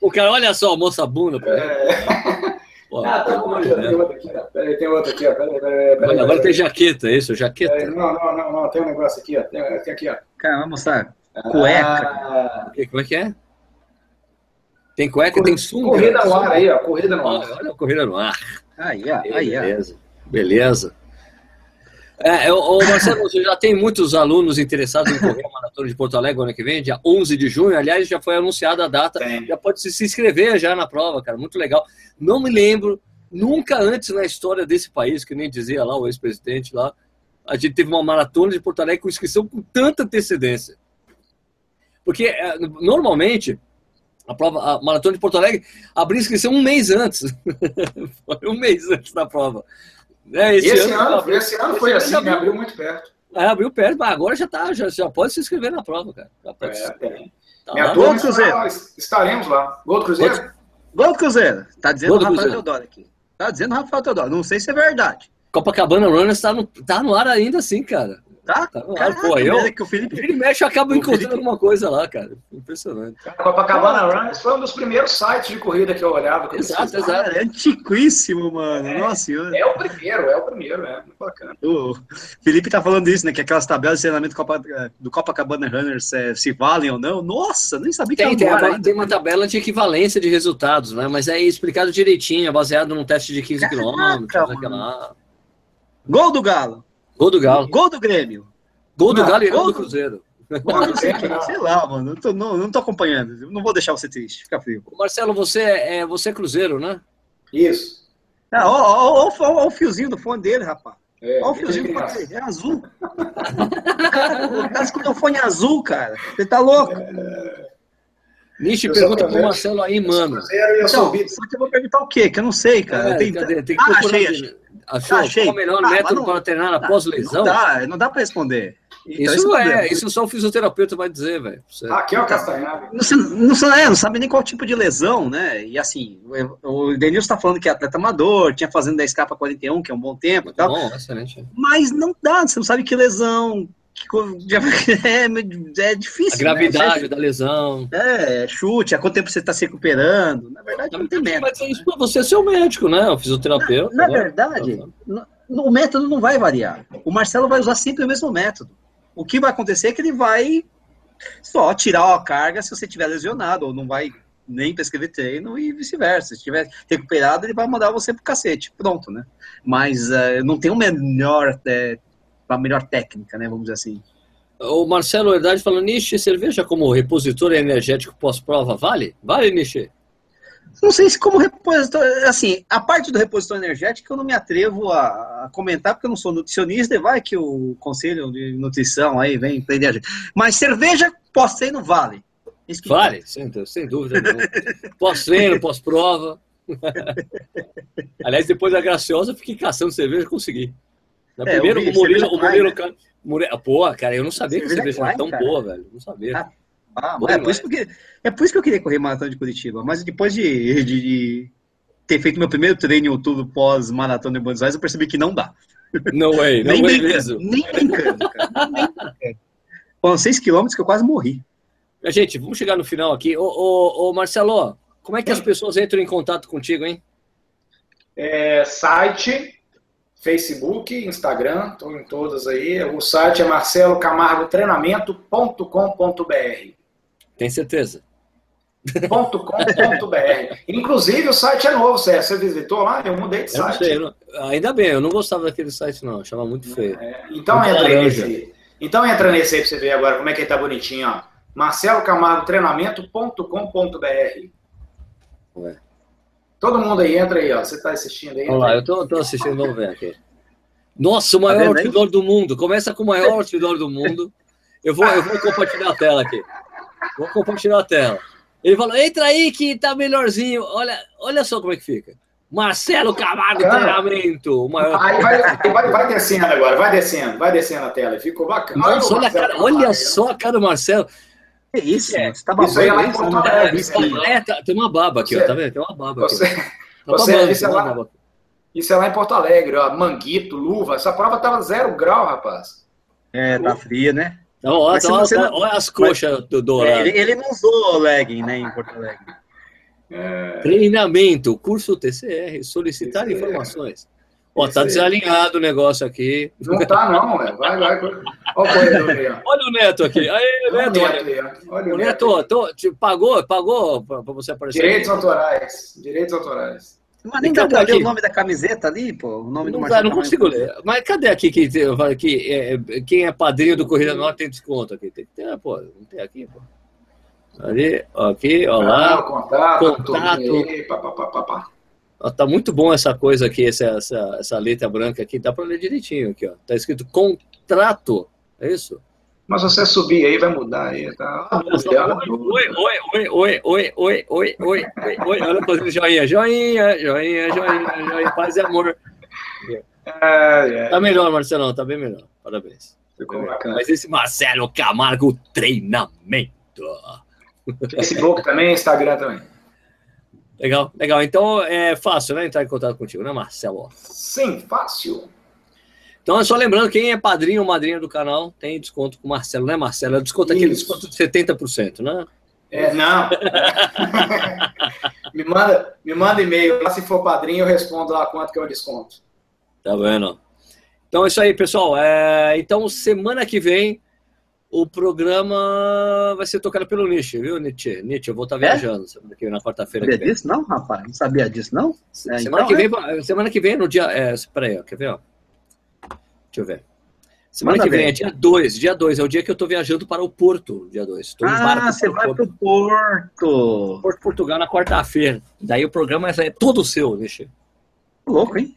o cara, olha só, moça bunda pra é. Pô, ah, tá bom, né? tem outra aqui, ó. Peraí, tem outra aqui, ó. Peraí, peraí, peraí, agora tem jaqueta, é isso? Jaqueta? É, não, não, não, não, tem um negócio aqui, ó. Tem, tem aqui, ó. Cara, vamos mostrar. Cueca. Ah, como é que é? Tem cueca, tem sunga. Corrida no ar aí, ó. Corrida no ar. Olha, olha a corrida no ar. Aí, ó. Aí, Beleza. Beleza. É, o Marcelo, você já tem muitos alunos interessados em correr a Maratona de Porto Alegre ano que vem, dia 11 de junho. Aliás, já foi anunciada a data. Tem. Já pode se inscrever já na prova, cara. Muito legal. Não me lembro, nunca antes na história desse país, que nem dizia lá o ex-presidente lá, a gente teve uma maratona de Porto Alegre com inscrição com tanta antecedência. Porque, é, normalmente, a prova, a maratona de Porto Alegre abriu inscrição um mês antes. *laughs* foi um mês antes da prova. É, esse, esse, ano, ano, esse ano foi esse assim, abriu, abriu muito perto. É, abriu perto, mas agora já tá, já, já pode se inscrever na prova, cara. Já pode é, tem. Tá Minha turma, Cruzeiro. estaremos lá. Gol do Cruzeiro? Gol do Cruzeiro. Tá dizendo o Rafael Teodoro aqui. Tá dizendo o Rafael Teodoro. Não sei se é verdade. Copacabana Runners tá no, tá no ar ainda assim, cara. Tá? tá Caraca, pô, eu, que o Felipe... ele mexe e acaba encontrando Felipe... alguma coisa lá, cara. Impressionante. A Copacabana Runners foi um dos primeiros sites de corrida que eu olhava. Exato, exato. É antiquíssimo, mano. É, Nossa senhora. É o primeiro, é o primeiro, é muito bacana. O Felipe tá falando isso, né? Que aquelas tabelas de treinamento do Copacabana Runners é, se valem ou não. Nossa, nem sabia tem, que era tem, tem uma tabela de equivalência de resultados, né? Mas é explicado direitinho, é baseado num teste de 15 quilômetros. Gol do Galo. Gol do Galo. Gol do Grêmio. Gol do Galo e gol do Cruzeiro. sei lá, mano. Não tô, não, não tô acompanhando. Não vou deixar você triste. Fica frio. Marcelo, você é, você é Cruzeiro, né? Isso. Ah, ó, ó, ó, ó, o fiozinho do fone dele, rapaz. É, Olha o fiozinho do fone dele. É azul. *laughs* o cara escolheu o fone azul, cara. Você tá louco? É... Nishi, pergunta pro Marcelo aí, mano. Então, só que eu vou perguntar o quê? Que eu não sei, cara. É, tem, cadê? tem que ah, achei, achei. Achou? Achei. Qual o melhor ah, método não, para treinar após lesão? Não dá, não dá para responder. Então, isso é, isso só o fisioterapeuta vai dizer, velho. Aqui é o Castanhari. Não, não, é, não sabe nem qual tipo de lesão, né? E assim, o Denilson está falando que é atleta amador, tinha fazendo 10 k 41, que é um bom tempo e tal. Bom, excelente. Mas não dá, você não sabe que lesão, *laughs* é, é difícil. A gravidade né? da lesão. É, chute, há quanto tempo você está se recuperando. Na verdade, não, não tem método. Mas isso para você ser o médico, né? O fisioterapeuta. Na, na verdade, o método não vai variar. O Marcelo vai usar sempre o mesmo método. O que vai acontecer é que ele vai só tirar a carga se você tiver lesionado, ou não vai nem prescrever treino e vice-versa. Se estiver recuperado, ele vai mandar você pro cacete. Pronto, né? Mas uh, não tem o melhor uh, a melhor técnica, né? Vamos dizer assim. O Marcelo Verdade falando, Nishi, cerveja como repositor energético pós-prova vale? Vale, Nishi? Não sei se como repositor, assim, a parte do repositor energético eu não me atrevo a, a comentar, porque eu não sou nutricionista, e vai que o conselho de nutrição aí vem prender a gente. Mas cerveja pós-treino vale. Vale, sem, sem dúvida. pós-treino, pós-prova. *laughs* Aliás, depois da Graciosa, fiquei caçando cerveja e consegui. Na é, primeiro, o Murilo, o Murilo, cara, Murilo, pô, cara, eu não sabia que cerveja era tão cara. boa, velho. Não sabia. Ah, ah, é, por isso que, é por isso que eu queria correr maratona de Curitiba. Mas depois de, de, de ter feito meu primeiro treino em outubro pós-maratona de Buenos Aires, eu percebi que não dá. Não é, *laughs* não nem é mesmo. Nem brincando, cara. Nem brincando. Foram seis quilômetros que eu quase morri. Gente, vamos chegar no final aqui. Ô, ô, ô Marcelo, como é que as pessoas entram em contato contigo, hein? É, site Facebook, Instagram, estou em todas aí. O site é marcelocamargotreinamento.com.br. Tem certeza? .com.br. Inclusive, o site é novo, Sérgio. Você visitou lá? Eu mudei de eu site. Sei, não, ainda bem, eu não gostava daquele site, não. Chama muito feio. É, então muito entra nesse. Então entra nesse aí pra você ver agora como é que ele tá bonitinho, ó. Marcelocamargotreinamento.com.br. Ué. Todo mundo aí, entra aí, ó. Você está assistindo aí? Vamos lá, eu tô, tô assistindo, vamos ver aqui. Nossa, o maior tá outdoor do mundo. Começa com o maior *laughs* outdoor do mundo. Eu vou, eu vou compartilhar a tela aqui. Vou compartilhar a tela. Ele falou: entra aí que tá melhorzinho. Olha, olha só como é que fica. Marcelo Camargo treinamento. Maior... Aí vai, vai, vai, descendo agora, vai descendo, vai descendo a tela. Ficou bacana. Nossa, olha, cara, olha só a cara do Marcelo. Que isso, é, você tá isso aí é lá em Porto Alegre. É, tá, tem uma baba aqui, você, ó, tá vendo? Tem uma baba você, aqui. Tá você, babando, isso, é lá, isso é lá em Porto Alegre, ó, manguito, luva. Essa prova tava zero grau, rapaz. É, tá fria, né? Então, olha, então, olha, não... olha as coxas do dourado. É, ele, ele, não usou legging, né, em Porto Alegre. É... Treinamento, curso TCR, solicitar TCR. informações. Ó, tá desalinhado o negócio aqui. Não tá, não, né? Vai, vai. Olha. Olha o Neto aqui. Aí, olha Neto, olha. Neto, olha o Neto, Neto tô, te pagou, pagou pra você aparecer. Direitos aqui. autorais. Direitos autorais. Mas nem dá pra ler o nome da camiseta ali, pô? O nome não do dá, não consigo ler. Mas cadê aqui que, que é, quem é padrinho do Corrida Norte tem desconto aqui? Tem que ter, pô. Não tem aqui, pô. Ali, aqui, ó lá. Ah, contato. contato. Aí, pá, pá, pá, pá. Tá muito bom essa coisa aqui, essa, essa, essa letra branca aqui. Dá para ler direitinho aqui, ó. Tá escrito contrato. É isso? Mas você subir aí, vai mudar aí, tá? oi, oi, oi, oi, oi, oi, oi, oi, oi, oi. Olha fazendo joinha, joinha, joinha, joinha, joinha, paz e amor. É, é. Tá melhor, Marcelão, tá bem melhor. Parabéns. Ficou bacana. Mas esse Marcelo Camargo treinamento. Facebook também, Instagram também. Legal, legal. Então é fácil, né? Entrar em contato contigo, né, Marcelo? Sim, fácil. Então, é só lembrando, quem é padrinho ou madrinha do canal tem desconto com o Marcelo, né, Marcelo? É desconto aquele desconto de 70%, né? É, não. *laughs* me manda, me manda e-mail. Se for padrinho, eu respondo lá quanto que é o desconto. Tá vendo? Então é isso aí, pessoal. É, então, semana que vem, o programa vai ser tocado pelo Nietzsche, viu, Nietzsche? Nietzsche, eu vou estar tá é? viajando vem, na quarta-feira. Sabia disso, não, rapaz? Não sabia disso, não? É, semana, então, que vem, semana que vem, no dia. É, peraí, ó, quer ver? Ó? Deixa eu ver. Semana Manda que vem é dia 2. Dia 2 é o dia que eu estou viajando para o Porto, dia 2. Ah, você vai para o Porto. Porto, Portugal, na quarta-feira. Daí o programa é todo seu, deixa. Louco, hein?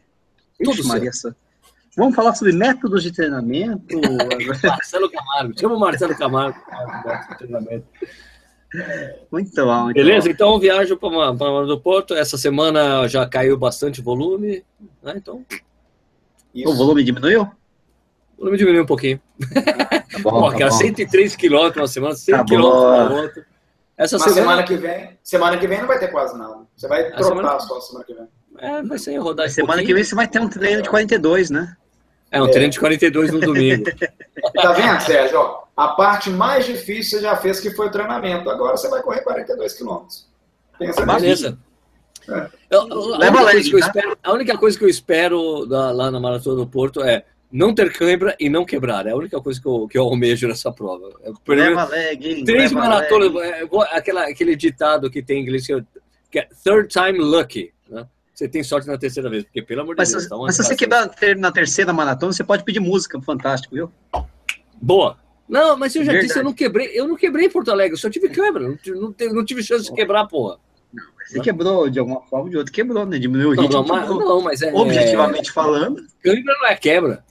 Tudo Maria seu. Vamos falar sobre métodos de treinamento. *laughs* Marcelo Camargo. Chama o Marcelo Camargo. Muito bom. Beleza? Então viajo para o Porto. Essa semana já caiu bastante volume. Né? Então. Isso. O volume diminuiu? O volume diminuiu um pouquinho. Tá bom, Pô, tá cara, 103 quilômetros uma semana, 100 tá quilômetros na outra. Essa semana... semana... que vem, semana que vem não vai ter quase nada. Você vai trocar semana... só semana que vem. É, vai ser rodar Semana que vem você vai ter um treino de 42, né? É, um é. treino de 42 no domingo. *laughs* tá vendo, Sérgio? Ó, a parte mais difícil você já fez que foi o treinamento. Agora você vai correr 42 quilômetros. Pensa Beleza. É. Eu, a, Leva única coisa que eu tá? espero, a única coisa que eu espero da, lá na Maratona do Porto é não ter cãibra e não quebrar. É a única coisa que eu, que eu almejo nessa prova. É, leva leg, três maratonas, é, aquela, aquele ditado que tem em inglês que é third time lucky. Você tem sorte na terceira vez, porque pelo amor de mas, Deus. Tá mas se você quebrar na terceira maratona, você pode pedir música, fantástico, viu? Boa. Não, mas eu já Verdade. disse, eu não quebrei, eu não quebrei em Porto Alegre, eu só tive quebra, não, não, não tive chance de quebrar, porra. Não, você quebrou de alguma forma ou de outra, quebrou, né? Diminuiu o ritmo. Não, mas, não, mas é. Objetivamente é... falando. Quebra não é quebra.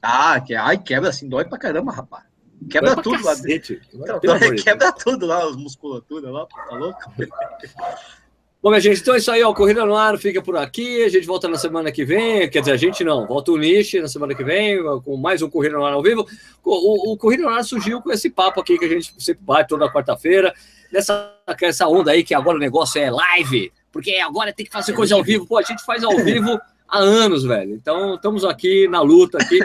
Ah, que, ai, quebra assim, dói pra caramba, rapaz. Quebra tudo lá dentro. Então, *laughs* quebra tudo lá, as musculaturas lá, tá louco? *laughs* Bom, minha gente, então é isso aí, ó. Corrida no ar fica por aqui. A gente volta na semana que vem. Quer dizer, a gente não, volta o Niche na semana que vem, com mais um Corrida no ar ao vivo. O, o, Corrida no ar surgiu com esse papo aqui que a gente sempre bate toda quarta-feira. Nessa essa onda aí que agora o negócio é live, porque agora tem que fazer coisa ao vivo. Pô, a gente faz ao vivo há anos, velho. Então, estamos aqui na luta aqui.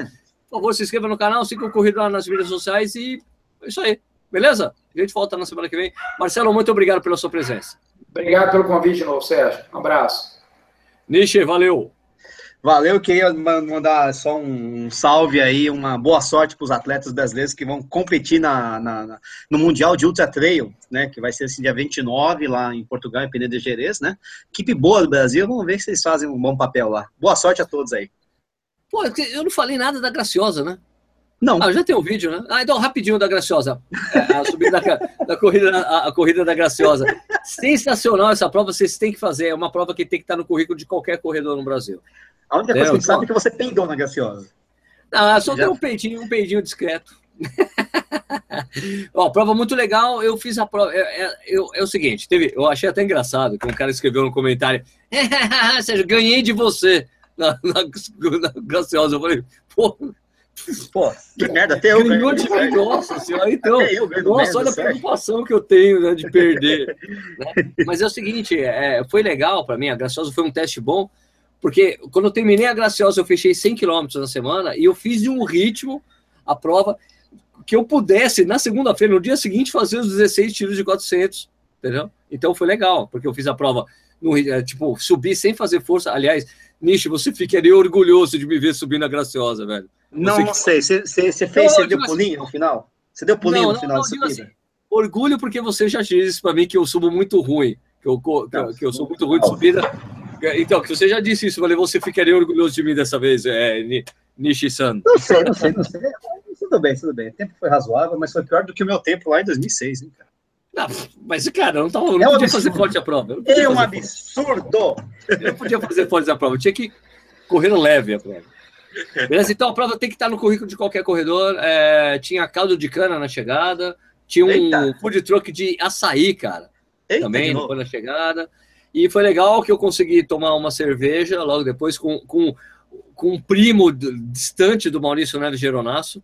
Por favor, se inscreva no canal, siga o Corrida lá nas mídias sociais e é isso aí. Beleza? A gente volta na semana que vem. Marcelo, muito obrigado pela sua presença. Obrigado pelo convite de novo, Sérgio. Um abraço. Nishi, valeu. Valeu, queria mandar só um salve aí, uma boa sorte para os atletas brasileiros que vão competir na, na, no Mundial de Ultra Trail, né? Que vai ser esse dia 29 lá em Portugal, em Penedo de Jerez, né? Equipe boa do Brasil, vamos ver se eles fazem um bom papel lá. Boa sorte a todos aí. Pô, eu não falei nada da Graciosa, né? Não. Ah, já tem um vídeo, né? Ah, então, rapidinho da Graciosa. É, a subida da, da corrida, a, a, corrida da Graciosa. Sensacional essa prova, vocês têm que fazer. É uma prova que tem que estar no currículo de qualquer corredor no Brasil. A única coisa que a gente sabe é que você peidou na Graciosa. Ah, só já... tem um peidinho, um peidinho discreto. *laughs* Ó, prova muito legal. Eu fiz a prova. É, é, é o seguinte, teve, eu achei até engraçado que um cara escreveu no comentário: *laughs* Sérgio, ganhei de você *laughs* na, na, na Graciosa. Eu falei, pô, Pô, que merda, até eu ganhou de mim, nossa senhora, então, eu nossa, olha a preocupação que eu tenho né, de perder. *laughs* né? Mas é o seguinte, é, foi legal para mim, a Graciosa foi um teste bom, porque quando eu terminei a Graciosa, eu fechei 100 km na semana e eu fiz de um ritmo a prova que eu pudesse, na segunda-feira, no dia seguinte, fazer os 16 tiros de 400, entendeu? Então foi legal, porque eu fiz a prova, no, é, tipo, subir sem fazer força. Aliás, Nishi, você ficaria orgulhoso de me ver subir na Graciosa, velho. Não, não sei. Você, fez, não, você deu pulinho assim, no final? Você deu pulinho não, no final da subida? Assim, orgulho porque você já disse para mim que eu subo muito ruim, que eu, que, eu sou muito ruim de subida. Então, que você já disse isso, falei, você ficaria orgulhoso de mim dessa vez, é, Nishi-san. Não sei, não sei, não sei. Tudo bem, tudo bem. O tempo foi razoável, mas foi pior do que o meu tempo lá em 2006, hein, cara. Não, mas, cara, eu não, tava, eu não é um podia absurdo. fazer forte a prova. É um absurdo! Eu não podia fazer forte a prova, eu tinha que correr leve a prova. Beleza? Então a prova tem que estar no currículo de qualquer corredor. É, tinha caldo de cana na chegada, tinha um Eita. food truck de açaí, cara. Eita, também depois na chegada. E foi legal que eu consegui tomar uma cerveja logo depois com, com, com um primo distante do Maurício Neves Geronasso.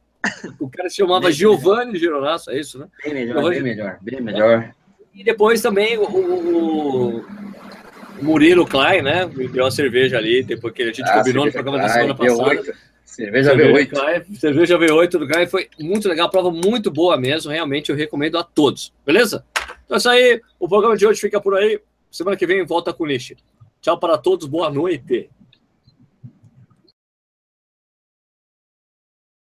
O cara se chamava *laughs* Giovanni Geronasso, é isso, né? Bem melhor, bem melhor, bem melhor. E depois também o, o, Murilo Klein, né? Me deu uma cerveja ali, depois que a gente ah, combinou no programa da semana passada. Cerveja, V8. Klein, cerveja V8 do Klein foi muito legal, prova muito boa mesmo. Realmente eu recomendo a todos. Beleza? Então é isso aí. O programa de hoje fica por aí. Semana que vem volta com o Nishi. Tchau para todos, boa noite.